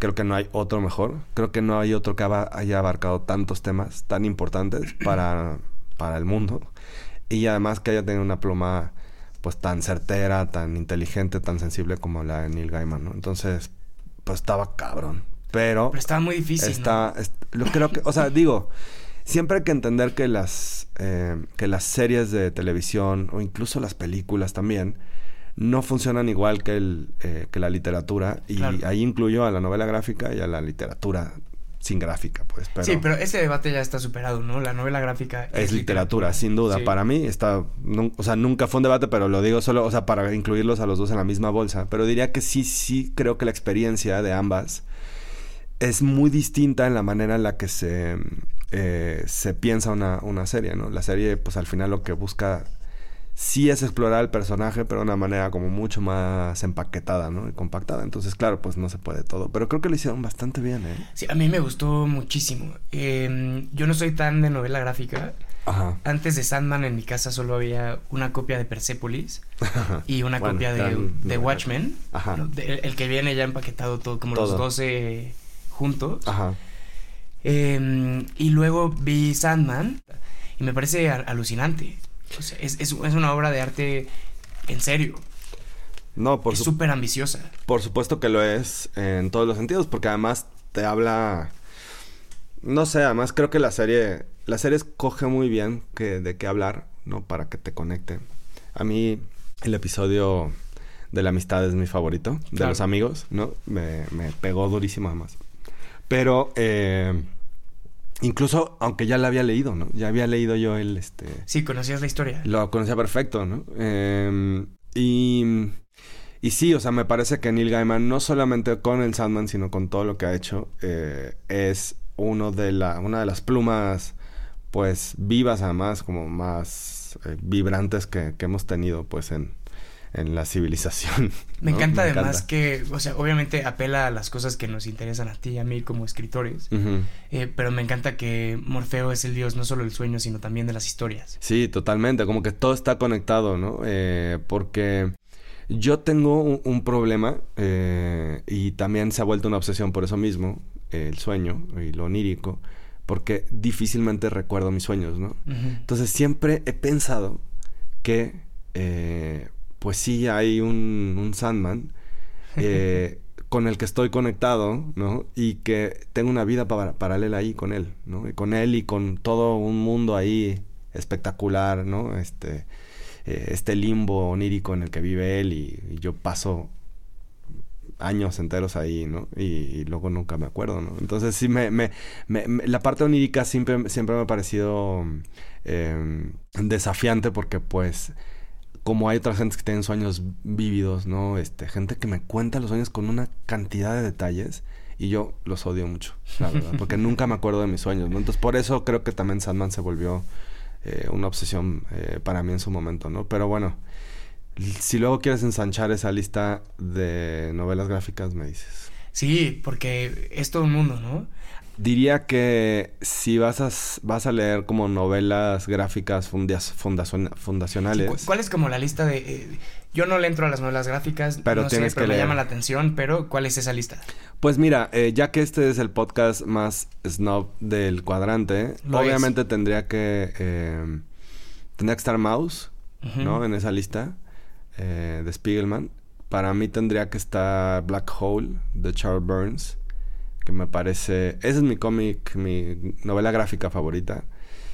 Speaker 2: creo que no hay otro mejor. Creo que no hay otro que haya abarcado tantos temas tan importantes para, para el mundo. Y además que haya tenido una pluma pues tan certera, tan inteligente, tan sensible como la de Neil Gaiman, ¿no? Entonces, pues estaba cabrón. Pero...
Speaker 1: Pero estaba muy difícil.
Speaker 2: Está, lo creo que, o sea, digo, siempre hay que entender que las, eh, que las series de televisión o incluso las películas también no funcionan igual que, el, eh, que la literatura. Y ahí incluyo a la novela gráfica y a la literatura sin gráfica, pues.
Speaker 1: Pero sí, pero ese debate ya está superado, ¿no? La novela gráfica
Speaker 2: es, literatura, sin duda. Para mí está, o sea, nunca fue un debate, pero lo digo solo, o sea, para incluirlos a los dos en la misma bolsa. Pero diría que sí, sí creo que la experiencia de ambas es muy distinta en la manera en la que se, eh, se piensa una, una serie, ¿no? La serie, pues al final lo que busca sí es explorar el personaje, pero de una manera como mucho más empaquetada, ¿no? Y compactada. Entonces, claro, pues no se puede todo. Pero creo que lo hicieron bastante bien, ¿eh?
Speaker 1: Sí, a mí me gustó muchísimo. Em, yo no soy tan de novela gráfica. Ajá. Antes de Sandman en mi casa solo había una copia de Persepolis y una copia de, Watchmen. Ajá. el, que viene ya empaquetado todo, como los 12 juntos. Ajá. Em, y luego vi Sandman y me parece alucinante es, una obra de arte en serio.
Speaker 2: No, por
Speaker 1: Es súper ambiciosa.
Speaker 2: Por supuesto que lo es en todos los sentidos, porque además te habla. No sé, además creo que la serie. La serie escoge muy bien que, de qué hablar, ¿no? Para que te conecte. A mí, el episodio de la amistad es mi favorito, de los amigos, ¿no? Me, me pegó durísimo además. Pero. Eh, Incluso, aunque ya la había leído, ¿no? Ya había leído yo el, este...
Speaker 1: Sí, conocías la historia.
Speaker 2: Lo conocía perfecto, ¿no? Em, y... Y sí, o sea, me parece que Neil Gaiman, no solamente con el Sandman, sino con todo lo que ha hecho, eh, es uno de la, una de las plumas, pues, vivas además, como más eh, vibrantes que, que, hemos tenido, pues, en, en la civilización.
Speaker 1: Me encanta además que, o sea, obviamente apela a las cosas que nos interesan a ti y a mí como escritores, eh, pero me encanta que Morfeo es el dios no solo del sueño, sino también de las historias.
Speaker 2: Sí, totalmente, como que todo está conectado, ¿no? Eh, porque yo tengo un, problema eh, y también se ha vuelto una obsesión por eso mismo, el sueño y lo onírico, porque difícilmente recuerdo mis sueños, ¿no? Entonces siempre he pensado que pues sí hay un, un Sandman eh, con el que estoy conectado, ¿no? Y que tengo una vida paralela ahí con él, ¿no? Y con él y con todo un mundo ahí espectacular, ¿no? Este, eh, este limbo onírico en el que vive él y, yo paso años enteros ahí, ¿no? Y, luego nunca me acuerdo, ¿no? Entonces sí me, me, la parte onírica siempre, siempre me ha parecido eh, desafiante porque pues como hay otras gentes que tienen sueños vívidos, ¿no? Este, gente que me cuenta los sueños con una cantidad de detalles y yo los odio mucho, la verdad, porque nunca me acuerdo de mis sueños, ¿no? Entonces, por eso creo que también Sandman se volvió eh, una obsesión eh, para mí en su momento, ¿no? Pero bueno, si luego quieres ensanchar esa lista de novelas gráficas, me dices.
Speaker 1: Sí, porque es todo un mundo, ¿no?
Speaker 2: Diría que si vas a, vas a leer como novelas gráficas fundacionales.
Speaker 1: ¿Cuál es como la lista de... Eh, yo no le entro a las novelas gráficas, pero no tienes sé, pero me llama la atención, pero ¿cuál es esa lista?
Speaker 2: Pues mira, eh, ya que este es el podcast más snob del cuadrante, obviamente tendría que... Eh, tendría que estar Mouse, ¿no? En esa lista de Spiegelman. Para mí tendría que estar Black Hole de Charles Burns que me parece... Ese es mi cómic, mi novela gráfica favorita.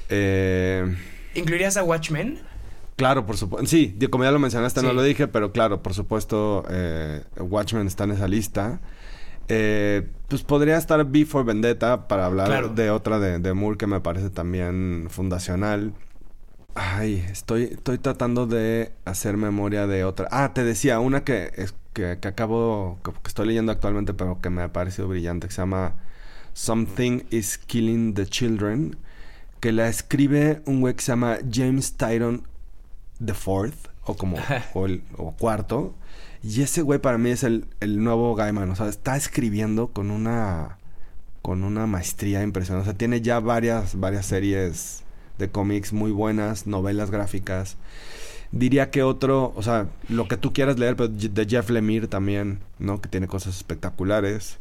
Speaker 2: Eh,
Speaker 1: ¿Incluirías a Watchmen?
Speaker 2: Claro, por supuesto. Sí, como ya lo mencionaste, no lo dije, pero claro, por supuesto, eh, Watchmen está en esa lista. Eh, pues podría estar Before Vendetta para hablar de otra de, de, Moore que me parece también fundacional. Ay, estoy, estoy tratando de hacer memoria de otra. Ah, te decía, una que es que, acabo, que, estoy leyendo actualmente, pero que me ha parecido brillante, que se llama Something is Killing the Children, que la escribe un güey que se llama James Tyron the Fourth, o como, o, el, o cuarto. Y ese güey para mí es el, el nuevo Gaiman, o sea, está escribiendo con una, con una maestría impresionante. O sea, tiene ya varias, varias series de cómics muy buenas, novelas gráficas. Diría que otro, o sea, lo que tú quieras leer, pero de Jeff Lemire también, ¿no? Que tiene cosas espectaculares.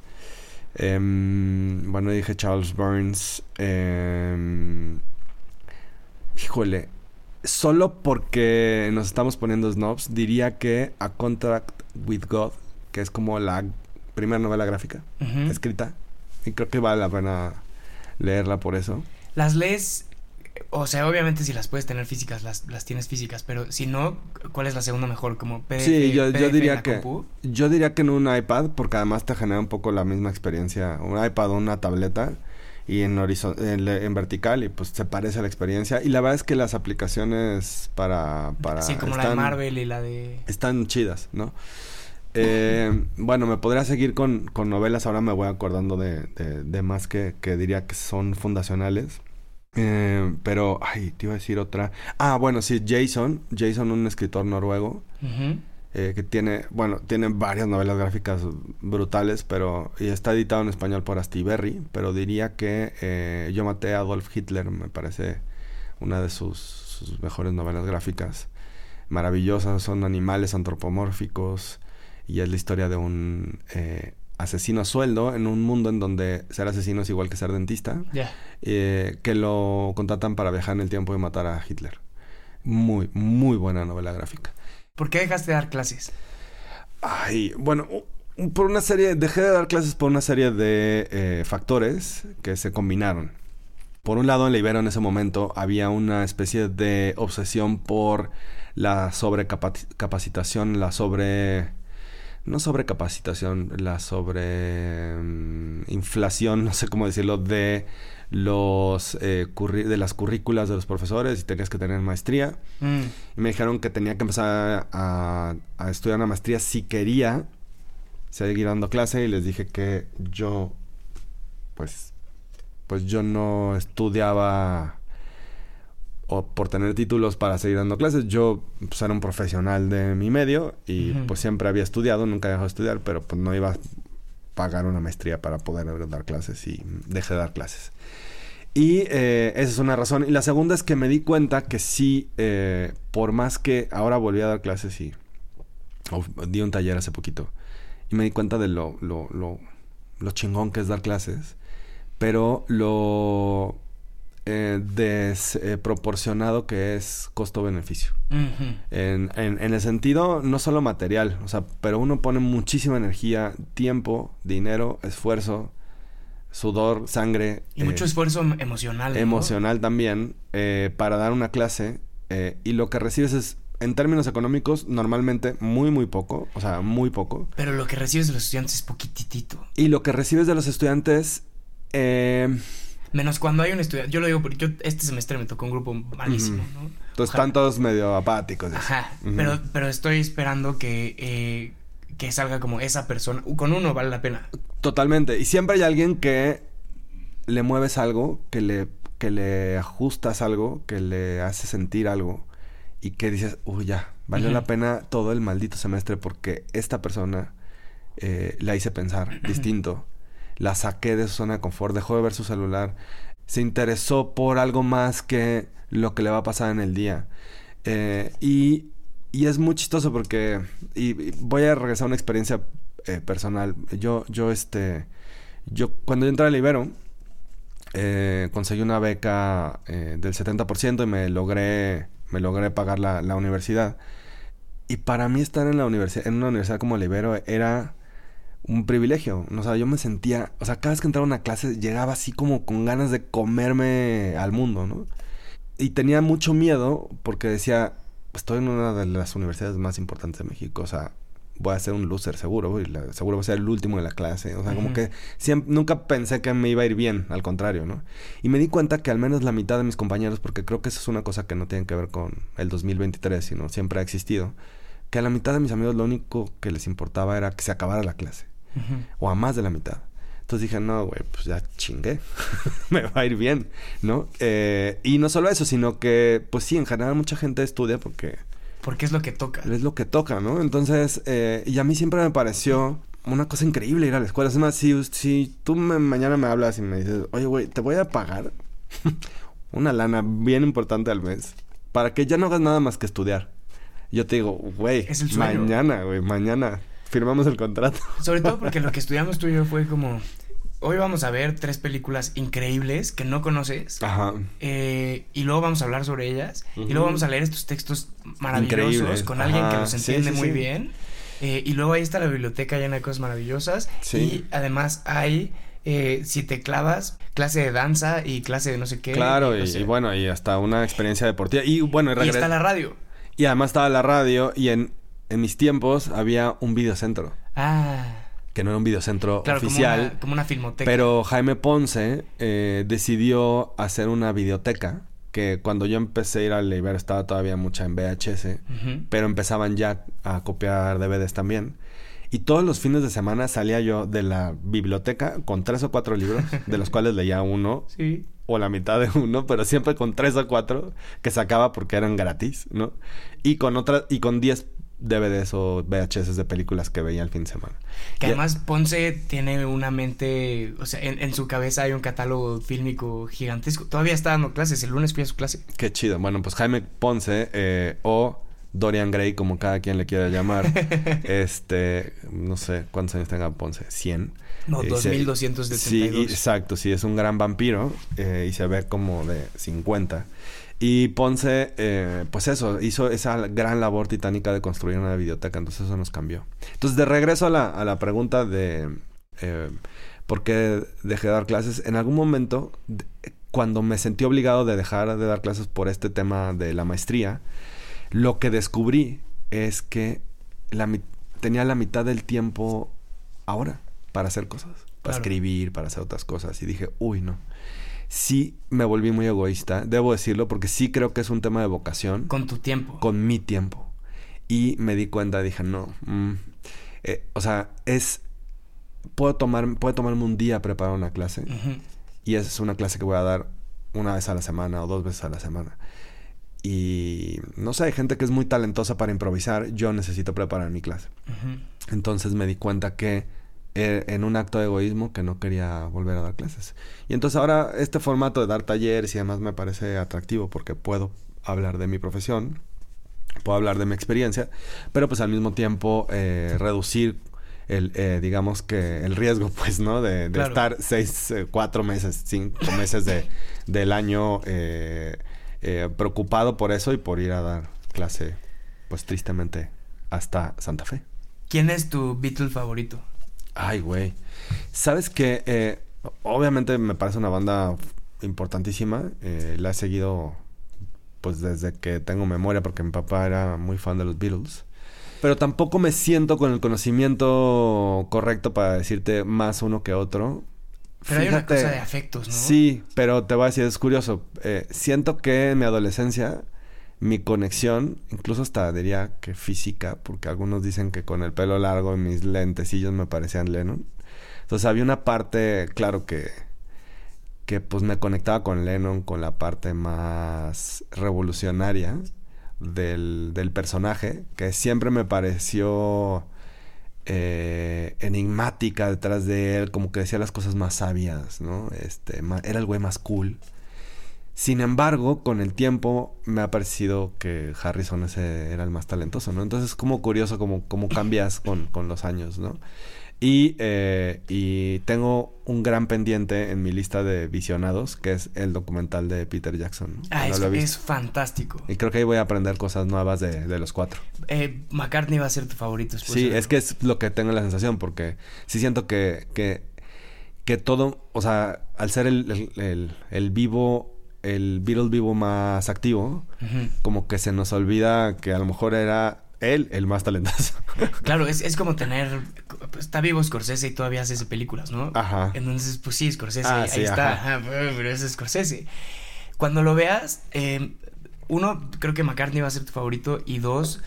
Speaker 2: Em, bueno, dije Charles Burns. Em, híjole, solo porque nos estamos poniendo snobs, diría que A Contract with God, que es como la primera novela gráfica escrita. Y creo que vale la pena leerla por eso.
Speaker 1: ¿Las lees o sea, obviamente si las puedes tener físicas, las, las tienes físicas, pero si no, ¿cuál es la segunda mejor? ¿Como PDF?
Speaker 2: Sí, yo, yo diría que... Yo diría que en un iPad, porque además te genera un poco la misma experiencia. Un iPad o una tableta y en, en, vertical y pues se parece a la experiencia. Y la verdad es que las aplicaciones para... para
Speaker 1: sí, como la de Marvel y la de...
Speaker 2: Están chidas, ¿no? Eh, bueno, me podría seguir con, con, novelas, ahora me voy acordando de, de, de más que, que diría que son fundacionales. Eh, pero, ay, te iba a decir otra. Ah, bueno, sí, Jason. Jason, un escritor noruego. eh, que tiene, bueno, tiene varias novelas gráficas brutales, pero. Y está editado en español por Astiberri. Pero diría que eh, Yo maté a Adolf Hitler, me parece una de sus, sus mejores novelas gráficas. Maravillosas, son animales antropomórficos. Y es la historia de un eh, asesino a sueldo en un mundo en donde ser asesino es igual que ser dentista, eh, que lo contratan para viajar en el tiempo y matar a Hitler. Muy, muy buena novela gráfica.
Speaker 1: ¿Por qué dejaste de dar clases?
Speaker 2: Ay, bueno, por una serie, dejé de dar clases por una serie de eh, factores que se combinaron. Por un lado, en la Ibero en ese momento había una especie de obsesión por la sobrecapacitación, la sobre no sobrecapacitación, la sobre mm, inflación, no sé cómo decirlo, de los eh, de las currículas de los profesores y tenías que tener maestría. Mm. Y me dijeron que tenía que empezar a, a, estudiar una maestría si quería seguir dando clase y les dije que yo pues pues yo no estudiaba o por tener títulos para seguir dando clases. Yo pues, era un profesional de mi medio y pues siempre había estudiado, nunca dejado de estudiar, pero pues no iba a pagar una maestría para poder dar clases y dejé de dar clases. Y eh, esa es una razón. Y la segunda es que me di cuenta que sí, eh, por más que ahora volví a dar clases y di un taller hace poquito, y me di cuenta de lo, lo, lo, lo chingón que es dar clases, pero lo eh, desproporcionado que es costo-beneficio. En, en, en el sentido no solo material, o sea, pero uno pone muchísima energía, tiempo, dinero, esfuerzo, sudor, sangre.
Speaker 1: Y
Speaker 2: eh,
Speaker 1: mucho esfuerzo em- emocional. ¿no?
Speaker 2: emocional también eh, para dar una clase eh, y lo que recibes es en términos económicos normalmente muy muy poco, o sea, muy poco.
Speaker 1: Pero lo que recibes de los estudiantes es poquitito.
Speaker 2: Y lo que recibes de los estudiantes eh,
Speaker 1: Menos cuando hay un estudiante. Yo lo digo porque yo este semestre me tocó un grupo malísimo. ¿no? Ojalá-
Speaker 2: están todos medio apáticos.
Speaker 1: Ajá. Pero, pero estoy esperando que, eh, que salga como esa persona. Con uno vale la pena.
Speaker 2: Totalmente. Y siempre hay alguien que le mueves algo, que le, que le ajustas algo, que le hace sentir algo. Y que dices, uy, ya, valió la pena todo el maldito semestre porque esta persona eh, la hice pensar distinto. La saqué de su zona de confort, dejó de ver su celular. Se interesó por algo más que lo que le va a pasar en el día. Eh, y, y es muy chistoso porque... Y, voy a regresar a una experiencia eh, personal. Yo, yo, este... Yo, cuando yo entré al Ibero, eh, conseguí una beca del 70% y me logré, me logré pagar la, la universidad. Y para mí estar en la universidad, en una universidad como el Ibero era un privilegio. O sea, yo me sentía, o sea, cada vez que entraba a una clase llegaba así como con ganas de comerme al mundo, ¿no? Y tenía mucho miedo porque decía, estoy en una de las universidades más importantes de México, o sea, voy a ser un loser seguro, y la- seguro voy a ser el último de la clase, o sea, como que siempre, nunca pensé que me iba a ir bien, al contrario, ¿no? Y me di cuenta que al menos la mitad de mis compañeros, porque creo que eso es una cosa que no tiene que ver con el 2023, sino siempre ha existido, que a la mitad de mis amigos lo único que les importaba era que se acabara la clase, O a más de la mitad. Entonces dije, no, güey, pues ya chingué. Me va a ir bien, ¿no? Eh, y no solo eso, sino que, pues sí, en general mucha gente estudia porque
Speaker 1: Porque es lo que toca.
Speaker 2: es lo que toca, ¿no? Entonces, eh, y a mí siempre me pareció una cosa increíble ir a la escuela. Es más, si, si tú me- mañana me hablas y me dices, oye, güey, te voy a pagar una lana bien importante al mes para que ya no hagas nada más que estudiar. Yo te digo, güey, mañana, güey, mañana firmamos el contrato.
Speaker 1: Sobre todo porque lo que estudiamos tú y yo fue como. Hoy vamos a ver tres películas increíbles que no conoces.
Speaker 2: Ajá.
Speaker 1: eh, y luego vamos a hablar sobre ellas. Y luego vamos a leer estos textos maravillosos
Speaker 2: Increíbles.
Speaker 1: con alguien que los entiende
Speaker 2: sí,
Speaker 1: muy
Speaker 2: sí.
Speaker 1: bien. Eh, y luego ahí está la biblioteca llena de cosas maravillosas.
Speaker 2: Sí.
Speaker 1: Y además hay, eh, si te clavas, clase de danza y clase de no sé qué.
Speaker 2: Claro, y, bueno, y hasta una experiencia deportiva. Y bueno, y,
Speaker 1: y está la radio.
Speaker 2: y además estaba la radio y en, en mis tiempos había un videocentro.
Speaker 1: Ah,
Speaker 2: Que no era un videocentro
Speaker 1: claro,
Speaker 2: oficial.
Speaker 1: Como una, como una filmoteca.
Speaker 2: Pero Jaime Ponce eh, decidió hacer una videoteca que cuando yo empecé a ir al Ibero estaba todavía mucha en VHS,
Speaker 1: Ujú.
Speaker 2: pero empezaban ya a copiar DVDs también. Y todos los fines de semana salía yo de la biblioteca con tres o cuatro libros, de los cuales leía uno
Speaker 1: Sí.
Speaker 2: o la mitad de uno, pero siempre con tres o cuatro que sacaba porque eran gratis, ¿no? Y con otras, y con diez DVDs o VHS de películas que veía el fin de semana.
Speaker 1: Que además Ponce tiene una mente, o sea, en, en su cabeza hay un catálogo fílmico gigantesco. Todavía está dando clases, el lunes fui a su clase.
Speaker 2: Qué chido. Bueno, pues Jaime Ponce eh, o Dorian Gray, como cada quien le quiera llamar. este, no sé cuántos años tenga Ponce, 100.
Speaker 1: No,
Speaker 2: Eh, se-
Speaker 1: 2272.
Speaker 2: Sí, y- exacto, sí, es un gran vampiro eh, y se ve como de 50. Y Ponce, eh, pues eso, hizo esa gran labor titánica de construir una biblioteca, entonces eso nos cambió. Entonces, de regreso a la, a la pregunta de eh, por qué dejé de dar clases, en algún momento, cuando me sentí obligado de dejar de dar clases por este tema de la maestría, lo que descubrí es que la, tenía la mitad del tiempo ahora para hacer cosas, para
Speaker 1: Claro.
Speaker 2: escribir, para hacer otras cosas. Y dije, uy, no. Sí me volví muy egoísta, debo decirlo, porque sí creo que es un tema de vocación
Speaker 1: Con tu tiempo.
Speaker 2: con mi tiempo. Y me di cuenta, dije, no. mm, eh, o sea, es. Puedo, tomar, puedo tomarme un día a preparar una clase. Y esa es una clase que voy a dar una vez a la semana o dos veces a la semana. y no sé, hay gente que es muy talentosa para improvisar, yo necesito preparar mi clase. Entonces me di cuenta que eh, en un acto de egoísmo que no quería volver a dar clases. Y entonces ahora este formato de dar talleres y demás me parece atractivo porque puedo hablar de mi profesión, puedo hablar de mi experiencia, pero pues al mismo tiempo eh, reducir el, eh, digamos que el riesgo, pues, ¿no? De, estar seis, eh, cuatro meses, cinco meses de, del año eh, preocupado por eso y por ir a dar clase, pues, tristemente, hasta Santa Fe.
Speaker 1: ¿Quién es tu Beatle favorito?
Speaker 2: Ay, güey. ¿Sabes qué? obviamente me parece una banda importantísima. la he seguido, pues, desde que tengo memoria, porque mi papá era muy fan de los Beatles pero tampoco me siento con el conocimiento correcto para decirte más uno que otro.
Speaker 1: Pero hay una cosa de afectos, ¿no?
Speaker 2: Sí, pero te voy a decir, es curioso. Eh, siento que en mi adolescencia mi conexión, incluso hasta diría que física, porque algunos dicen que con el pelo largo y mis lentecillos me parecían Lennon. Entonces había una parte, claro que que pues me conectaba con Lennon, con la parte más revolucionaria del, del personaje, que siempre me pareció eh, enigmática detrás de él, como que decía las cosas más sabias, ¿no? Este, era el güey más cool. Sin embargo, con el tiempo me ha parecido que Harrison ese era el más talentoso, ¿no? Entonces es como curioso cómo, cómo cambias con, con los años, ¿no? Y, eh, y tengo un gran pendiente en mi lista de visionados, que es el documental de Peter Jackson.
Speaker 1: Ah, es, fantástico.
Speaker 2: Y creo que ahí voy a aprender cosas nuevas de, de los cuatro.
Speaker 1: Eh, McCartney va a ser tu favorito.
Speaker 2: Sí, es que es lo que tengo la sensación, porque sí siento que, que, que todo, o sea, al ser el, el, el, vivo, el Beatle vivo más activo, como que se nos olvida que a lo mejor era él el más talentoso.
Speaker 1: Claro, es, es como tener. Pues, está vivo Scorsese y todavía hace películas, ¿no?
Speaker 2: Ajá.
Speaker 1: Entonces, pues sí, Scorsese, ah, ahí está. pero es Scorsese. Cuando lo veas, eh, uno, creo que McCartney va a ser tu favorito. Y dos,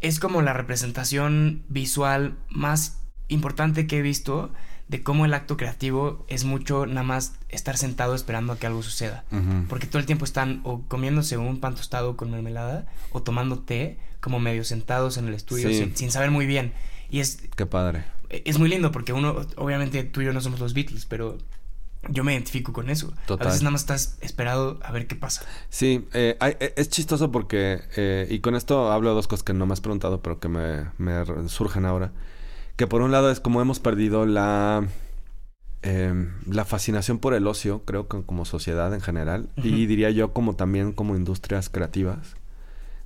Speaker 1: es como la representación visual más importante que he visto de cómo el acto creativo es mucho nada más estar sentado esperando a que algo suceda. Porque todo el tiempo están o comiéndose un pan tostado con mermelada o tomando té como medio sentados en el estudio sin, saber muy bien. Y es...
Speaker 2: Qué padre.
Speaker 1: Es muy lindo porque uno, obviamente tú y yo no somos los Beatles, pero yo me identifico con eso. Total. A veces nada más estás esperado a ver qué pasa.
Speaker 2: Sí, eh, eh, es chistoso porque, eh, y con esto hablo de dos cosas que no me has preguntado, pero que me, me surgen ahora. Que por un lado es como hemos perdido la, em, la fascinación por el ocio, creo que como sociedad en general, y diría yo como también como industrias creativas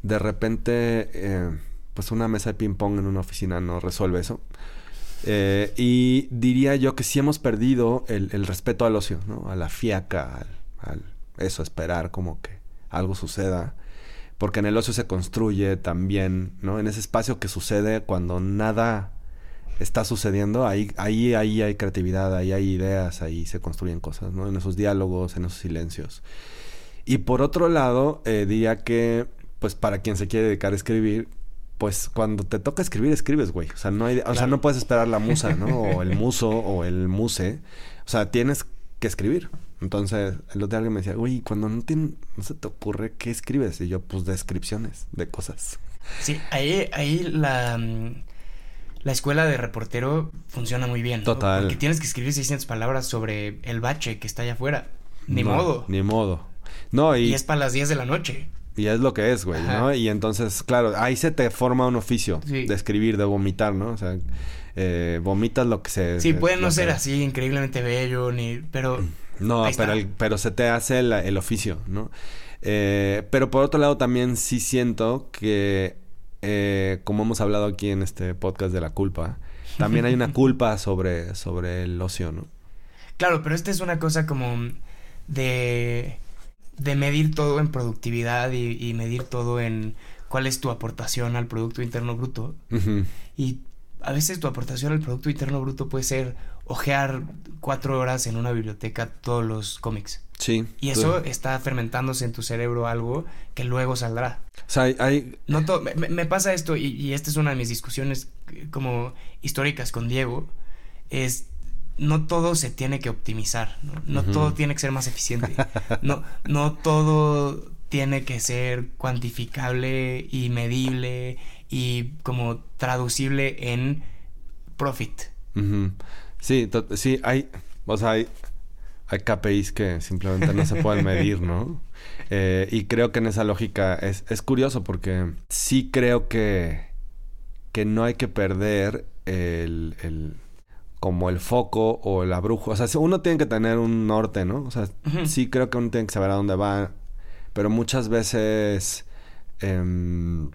Speaker 2: de repente, eh, pues una mesa de ping-pong en una oficina no resuelve eso. Eh, y diría yo que sí hemos perdido el, respeto al ocio, ¿no? A la fiaca, al, eso, esperar como que algo suceda. Porque en el ocio se construye también, ¿no? En ese espacio que sucede cuando nada está sucediendo, ahí, ahí, ahí hay creatividad, ahí hay ideas, ahí se construyen cosas, ¿no? En esos diálogos, en esos silencios. Y por otro lado, eh, diría que pues para quien se quiere dedicar a escribir, pues cuando te toca escribir, escribes, güey. O sea, no hay, o sea, no puedes esperar la musa, ¿no? o el muso o el muse. O sea, tienes que escribir. Entonces, el otro día alguien me decía, güey, cuando no, tiene, no se te ocurre, ¿qué escribes? Y yo, pues descripciones de cosas.
Speaker 1: Sí, ahí, ahí la, mm, la escuela de reportero funciona muy bien.
Speaker 2: Total.
Speaker 1: Porque tienes que escribir 600 palabras sobre el bache que está allá afuera. Ni modo.
Speaker 2: Ni modo. No, y...
Speaker 1: y es para las 10 de la noche.
Speaker 2: Y es lo que es, güey, ¿no? Y entonces, claro, ahí se te forma un oficio de escribir, de vomitar, ¿no? O sea, eh, vomitas lo que se...
Speaker 1: Sí, puede no ser así increíblemente bello, ni... Pero...
Speaker 2: No, pero, pero se te hace el, oficio, ¿no? Eh, pero por otro lado también sí siento que, eh, como hemos hablado aquí en este podcast de la culpa, también hay una culpa sobre, sobre el ocio, ¿no?
Speaker 1: Claro, pero esta es una cosa como de de medir todo en productividad y, medir todo en cuál es tu aportación al Producto Interno Bruto. Y a veces tu aportación al Producto Interno Bruto puede ser ojear cuatro horas en una biblioteca todos los cómics.
Speaker 2: Sí.
Speaker 1: Y eso está fermentándose en tu cerebro algo que luego saldrá.
Speaker 2: O sea, hay...
Speaker 1: No me, me, pasa esto y, y, esta es una de mis discusiones como históricas con Diego. Es no todo se tiene que optimizar, no, todo tiene que ser más eficiente, no, no todo tiene que ser cuantificable y medible y como traducible en profit.
Speaker 2: Sí, sí, hay, o sea, hay, hay KPIs que simplemente no se pueden medir, ¿no? Eh, y creo que en esa lógica es, es curioso porque sí creo que, que no hay que perder el, el como el foco o la bruja. O sea, uno tiene que tener un norte, ¿no? O sea, sí creo que uno tiene que saber a dónde va. Pero muchas veces em,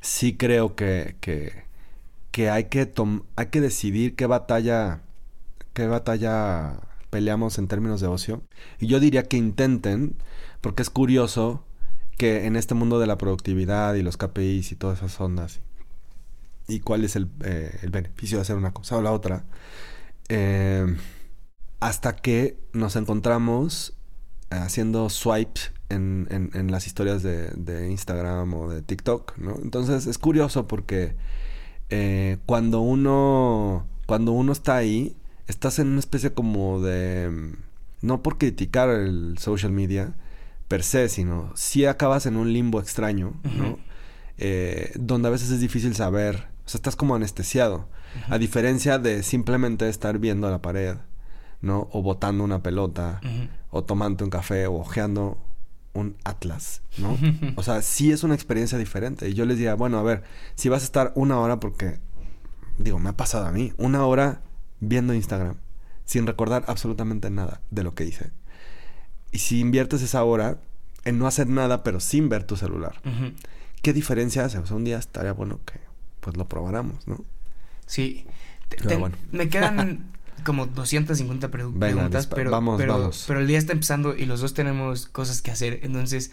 Speaker 2: sí creo que, que, que hay que hay que decidir qué batalla qué batalla peleamos en términos de ocio. Y yo diría que intenten, porque es curioso que en este mundo de la productividad y los KPIs y todas esas ondas y cuál es el, eh, el beneficio de hacer una cosa o la otra, eh, hasta que nos encontramos haciendo swipes en, en, las historias de, de, Instagram o de TikTok, ¿no? Entonces es curioso porque eh, cuando uno cuando uno está ahí estás en una especie como de no por criticar el social media per se, sino si acabas en un limbo extraño, ¿no? donde a veces es difícil saber o sea, estás como anestesiado. A diferencia de simplemente estar viendo la pared, ¿no? O botando una pelota, o tomando un café, o ojeando un atlas, ¿no? o sea, sí es una experiencia diferente. Y yo les diría, bueno, a ver, si vas a estar una hora, porque, digo, me ha pasado a mí, una hora viendo Instagram, sin recordar absolutamente nada de lo que hice. Y si inviertes esa hora en no hacer nada, pero sin ver tu celular, ¿qué diferencia hace? O sea, un día estaría bueno que pues lo probáramos, ¿no?
Speaker 1: Sí. Me quedan como 250 preguntas, pero, vamos, vamos. pero el día está empezando y los dos tenemos cosas que hacer. Entonces,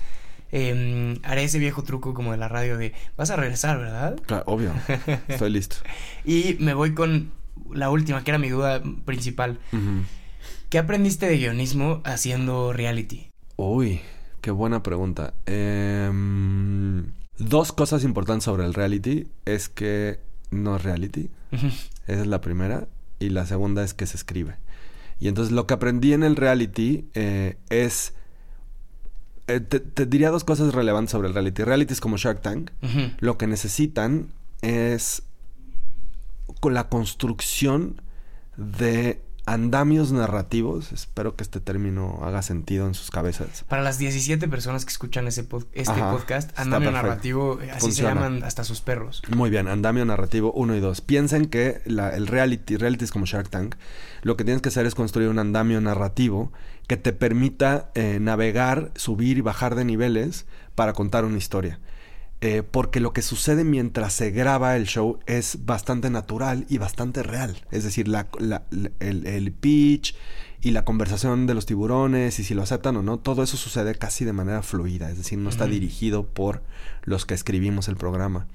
Speaker 1: em, haré ese viejo truco como de la radio de, vas a regresar, ¿verdad?
Speaker 2: Claro, obvio. Estoy listo.
Speaker 1: y me voy con la última, que era mi duda principal. ¿Qué aprendiste de guionismo haciendo reality?
Speaker 2: Uy, qué buena pregunta. Eh... Dos cosas importantes sobre el reality es que no es reality. Esa es la primera. Y la segunda es que se escribe. Y entonces lo que aprendí en el reality eh, es... Eh, te, diría dos cosas relevantes sobre el reality. Reality es como Shark Tank. Lo que necesitan es con la construcción de andamios narrativos. Espero que este término haga sentido en sus cabezas.
Speaker 1: Para las 17 personas que escuchan ese este podcast, andamio narrativo, eh, así se llaman hasta sus perros.
Speaker 2: Muy bien, andamio narrativo 1 y 2. Piensen que el reality, reality es como Shark Tank. Lo que tienes que hacer es construir un andamio narrativo que te permita eh, navegar, subir y bajar de niveles para contar una historia. Eh, porque lo que sucede mientras se graba el show es bastante natural y bastante real. Es decir, el, pitch y la conversación de los tiburones y si lo aceptan o no, todo eso sucede casi de manera fluida. Es decir, no está dirigido por los que escribimos el programa.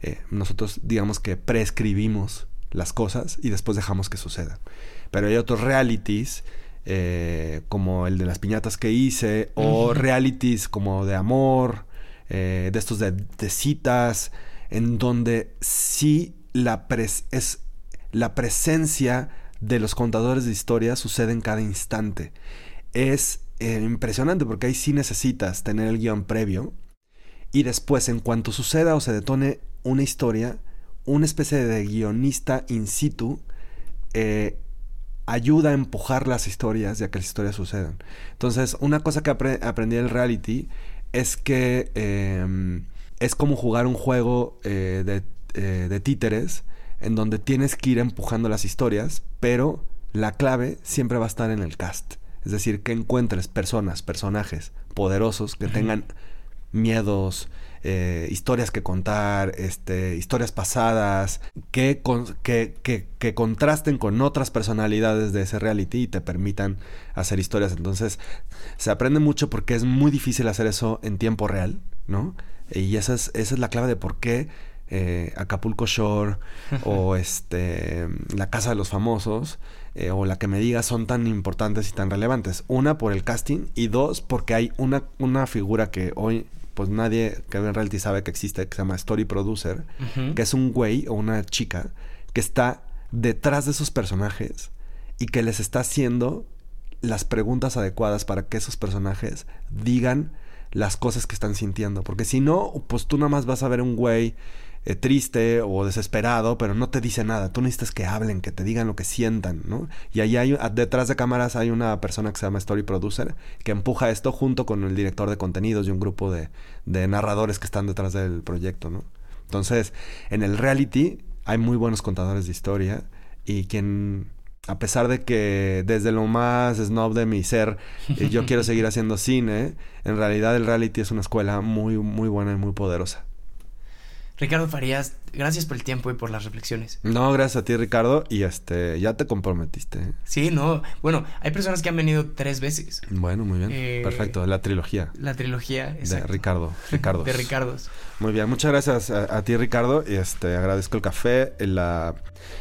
Speaker 2: Eh, nosotros digamos que preescribimos las cosas y después dejamos que sucedan. Pero hay otros realities eh, como el de las piñatas que hice o realities como de amor eh, de estos de, citas, en donde sí la es la presencia de los contadores de historias sucede en cada instante. Es eh, impresionante porque ahí sí necesitas tener el guion previo y después en cuanto suceda o se detone una historia, una especie de guionista in situ eh, ayuda a empujar las historias y a que las historias sucedan. Entonces, una cosa que aprendí del reality es que em, es como jugar un juego eh, eh, de, títeres en donde tienes que ir empujando las historias, pero la clave siempre va a estar en el cast. Es decir, que encuentres personas, personajes poderosos que tengan miedos, eh, historias que contar, este, historias pasadas, que, que, que, contrasten con otras personalidades de ese reality y te permitan hacer historias. Entonces, se aprende mucho porque es muy difícil hacer eso en tiempo real, ¿no? Y esa es, esa es la clave de por qué eh, Acapulco Shore o este La Casa de los Famosos eh, o la que me diga son tan importantes y tan relevantes. Una, por el casting y dos, porque hay una, una figura que hoy pues nadie que ve en reality sabe que existe, que se llama Story Producer, que es un güey o una chica que está detrás de esos personajes y que les está haciendo las preguntas adecuadas para que esos personajes digan las cosas que están sintiendo. Porque si no, pues tú nada más vas a ver un güey eh, triste o desesperado, pero no te dice nada. Tú necesitas que hablen, que te digan lo que sientan, ¿no? Y ahí hay, detrás de cámaras hay una persona que se llama Story Producer que empuja esto junto con el director de contenidos y un grupo de, de narradores que están detrás del proyecto, ¿no? Entonces, en el reality hay muy buenos contadores de historia y quien a pesar de que desde lo más snob de mi ser eh, yo quiero seguir haciendo cine, en realidad el reality es una escuela muy muy buena y muy poderosa.
Speaker 1: Ricardo Farías, gracias por el tiempo y por las reflexiones.
Speaker 2: No, gracias a ti, Ricardo. Y este, ya te comprometiste. ¿eh?
Speaker 1: Sí, no. Bueno, hay personas que han venido tres veces.
Speaker 2: Bueno, muy bien. Eh, Perfecto. La trilogía.
Speaker 1: La trilogía,
Speaker 2: exacto. De Ricardo. Ricardo.
Speaker 1: de Ricardos.
Speaker 2: Muy bien. Muchas gracias a, ti, Ricardo. Y este, agradezco el café y la,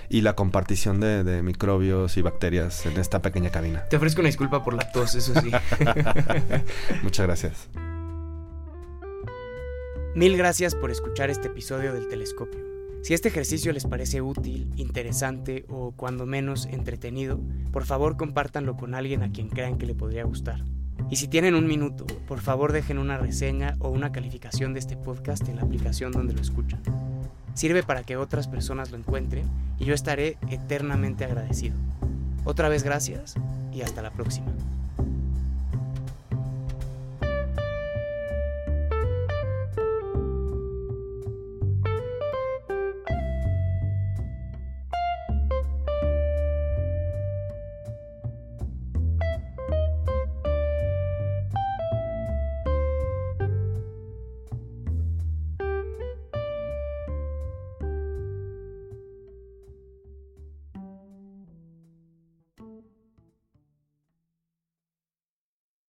Speaker 2: y la compartición de, de, microbios y bacterias en esta pequeña cabina.
Speaker 1: Te ofrezco una disculpa por la tos, eso sí.
Speaker 2: Muchas gracias.
Speaker 1: Mil gracias por escuchar este episodio del Telescopio. Si este ejercicio les parece útil, interesante o cuando menos entretenido, por favor compártanlo con alguien a quien crean que le podría gustar. Y si tienen un minuto, por favor dejen una reseña o una calificación de este podcast en la aplicación donde lo escuchan. Sirve para que otras personas lo encuentren y yo estaré eternamente agradecido. Otra vez gracias y hasta la próxima.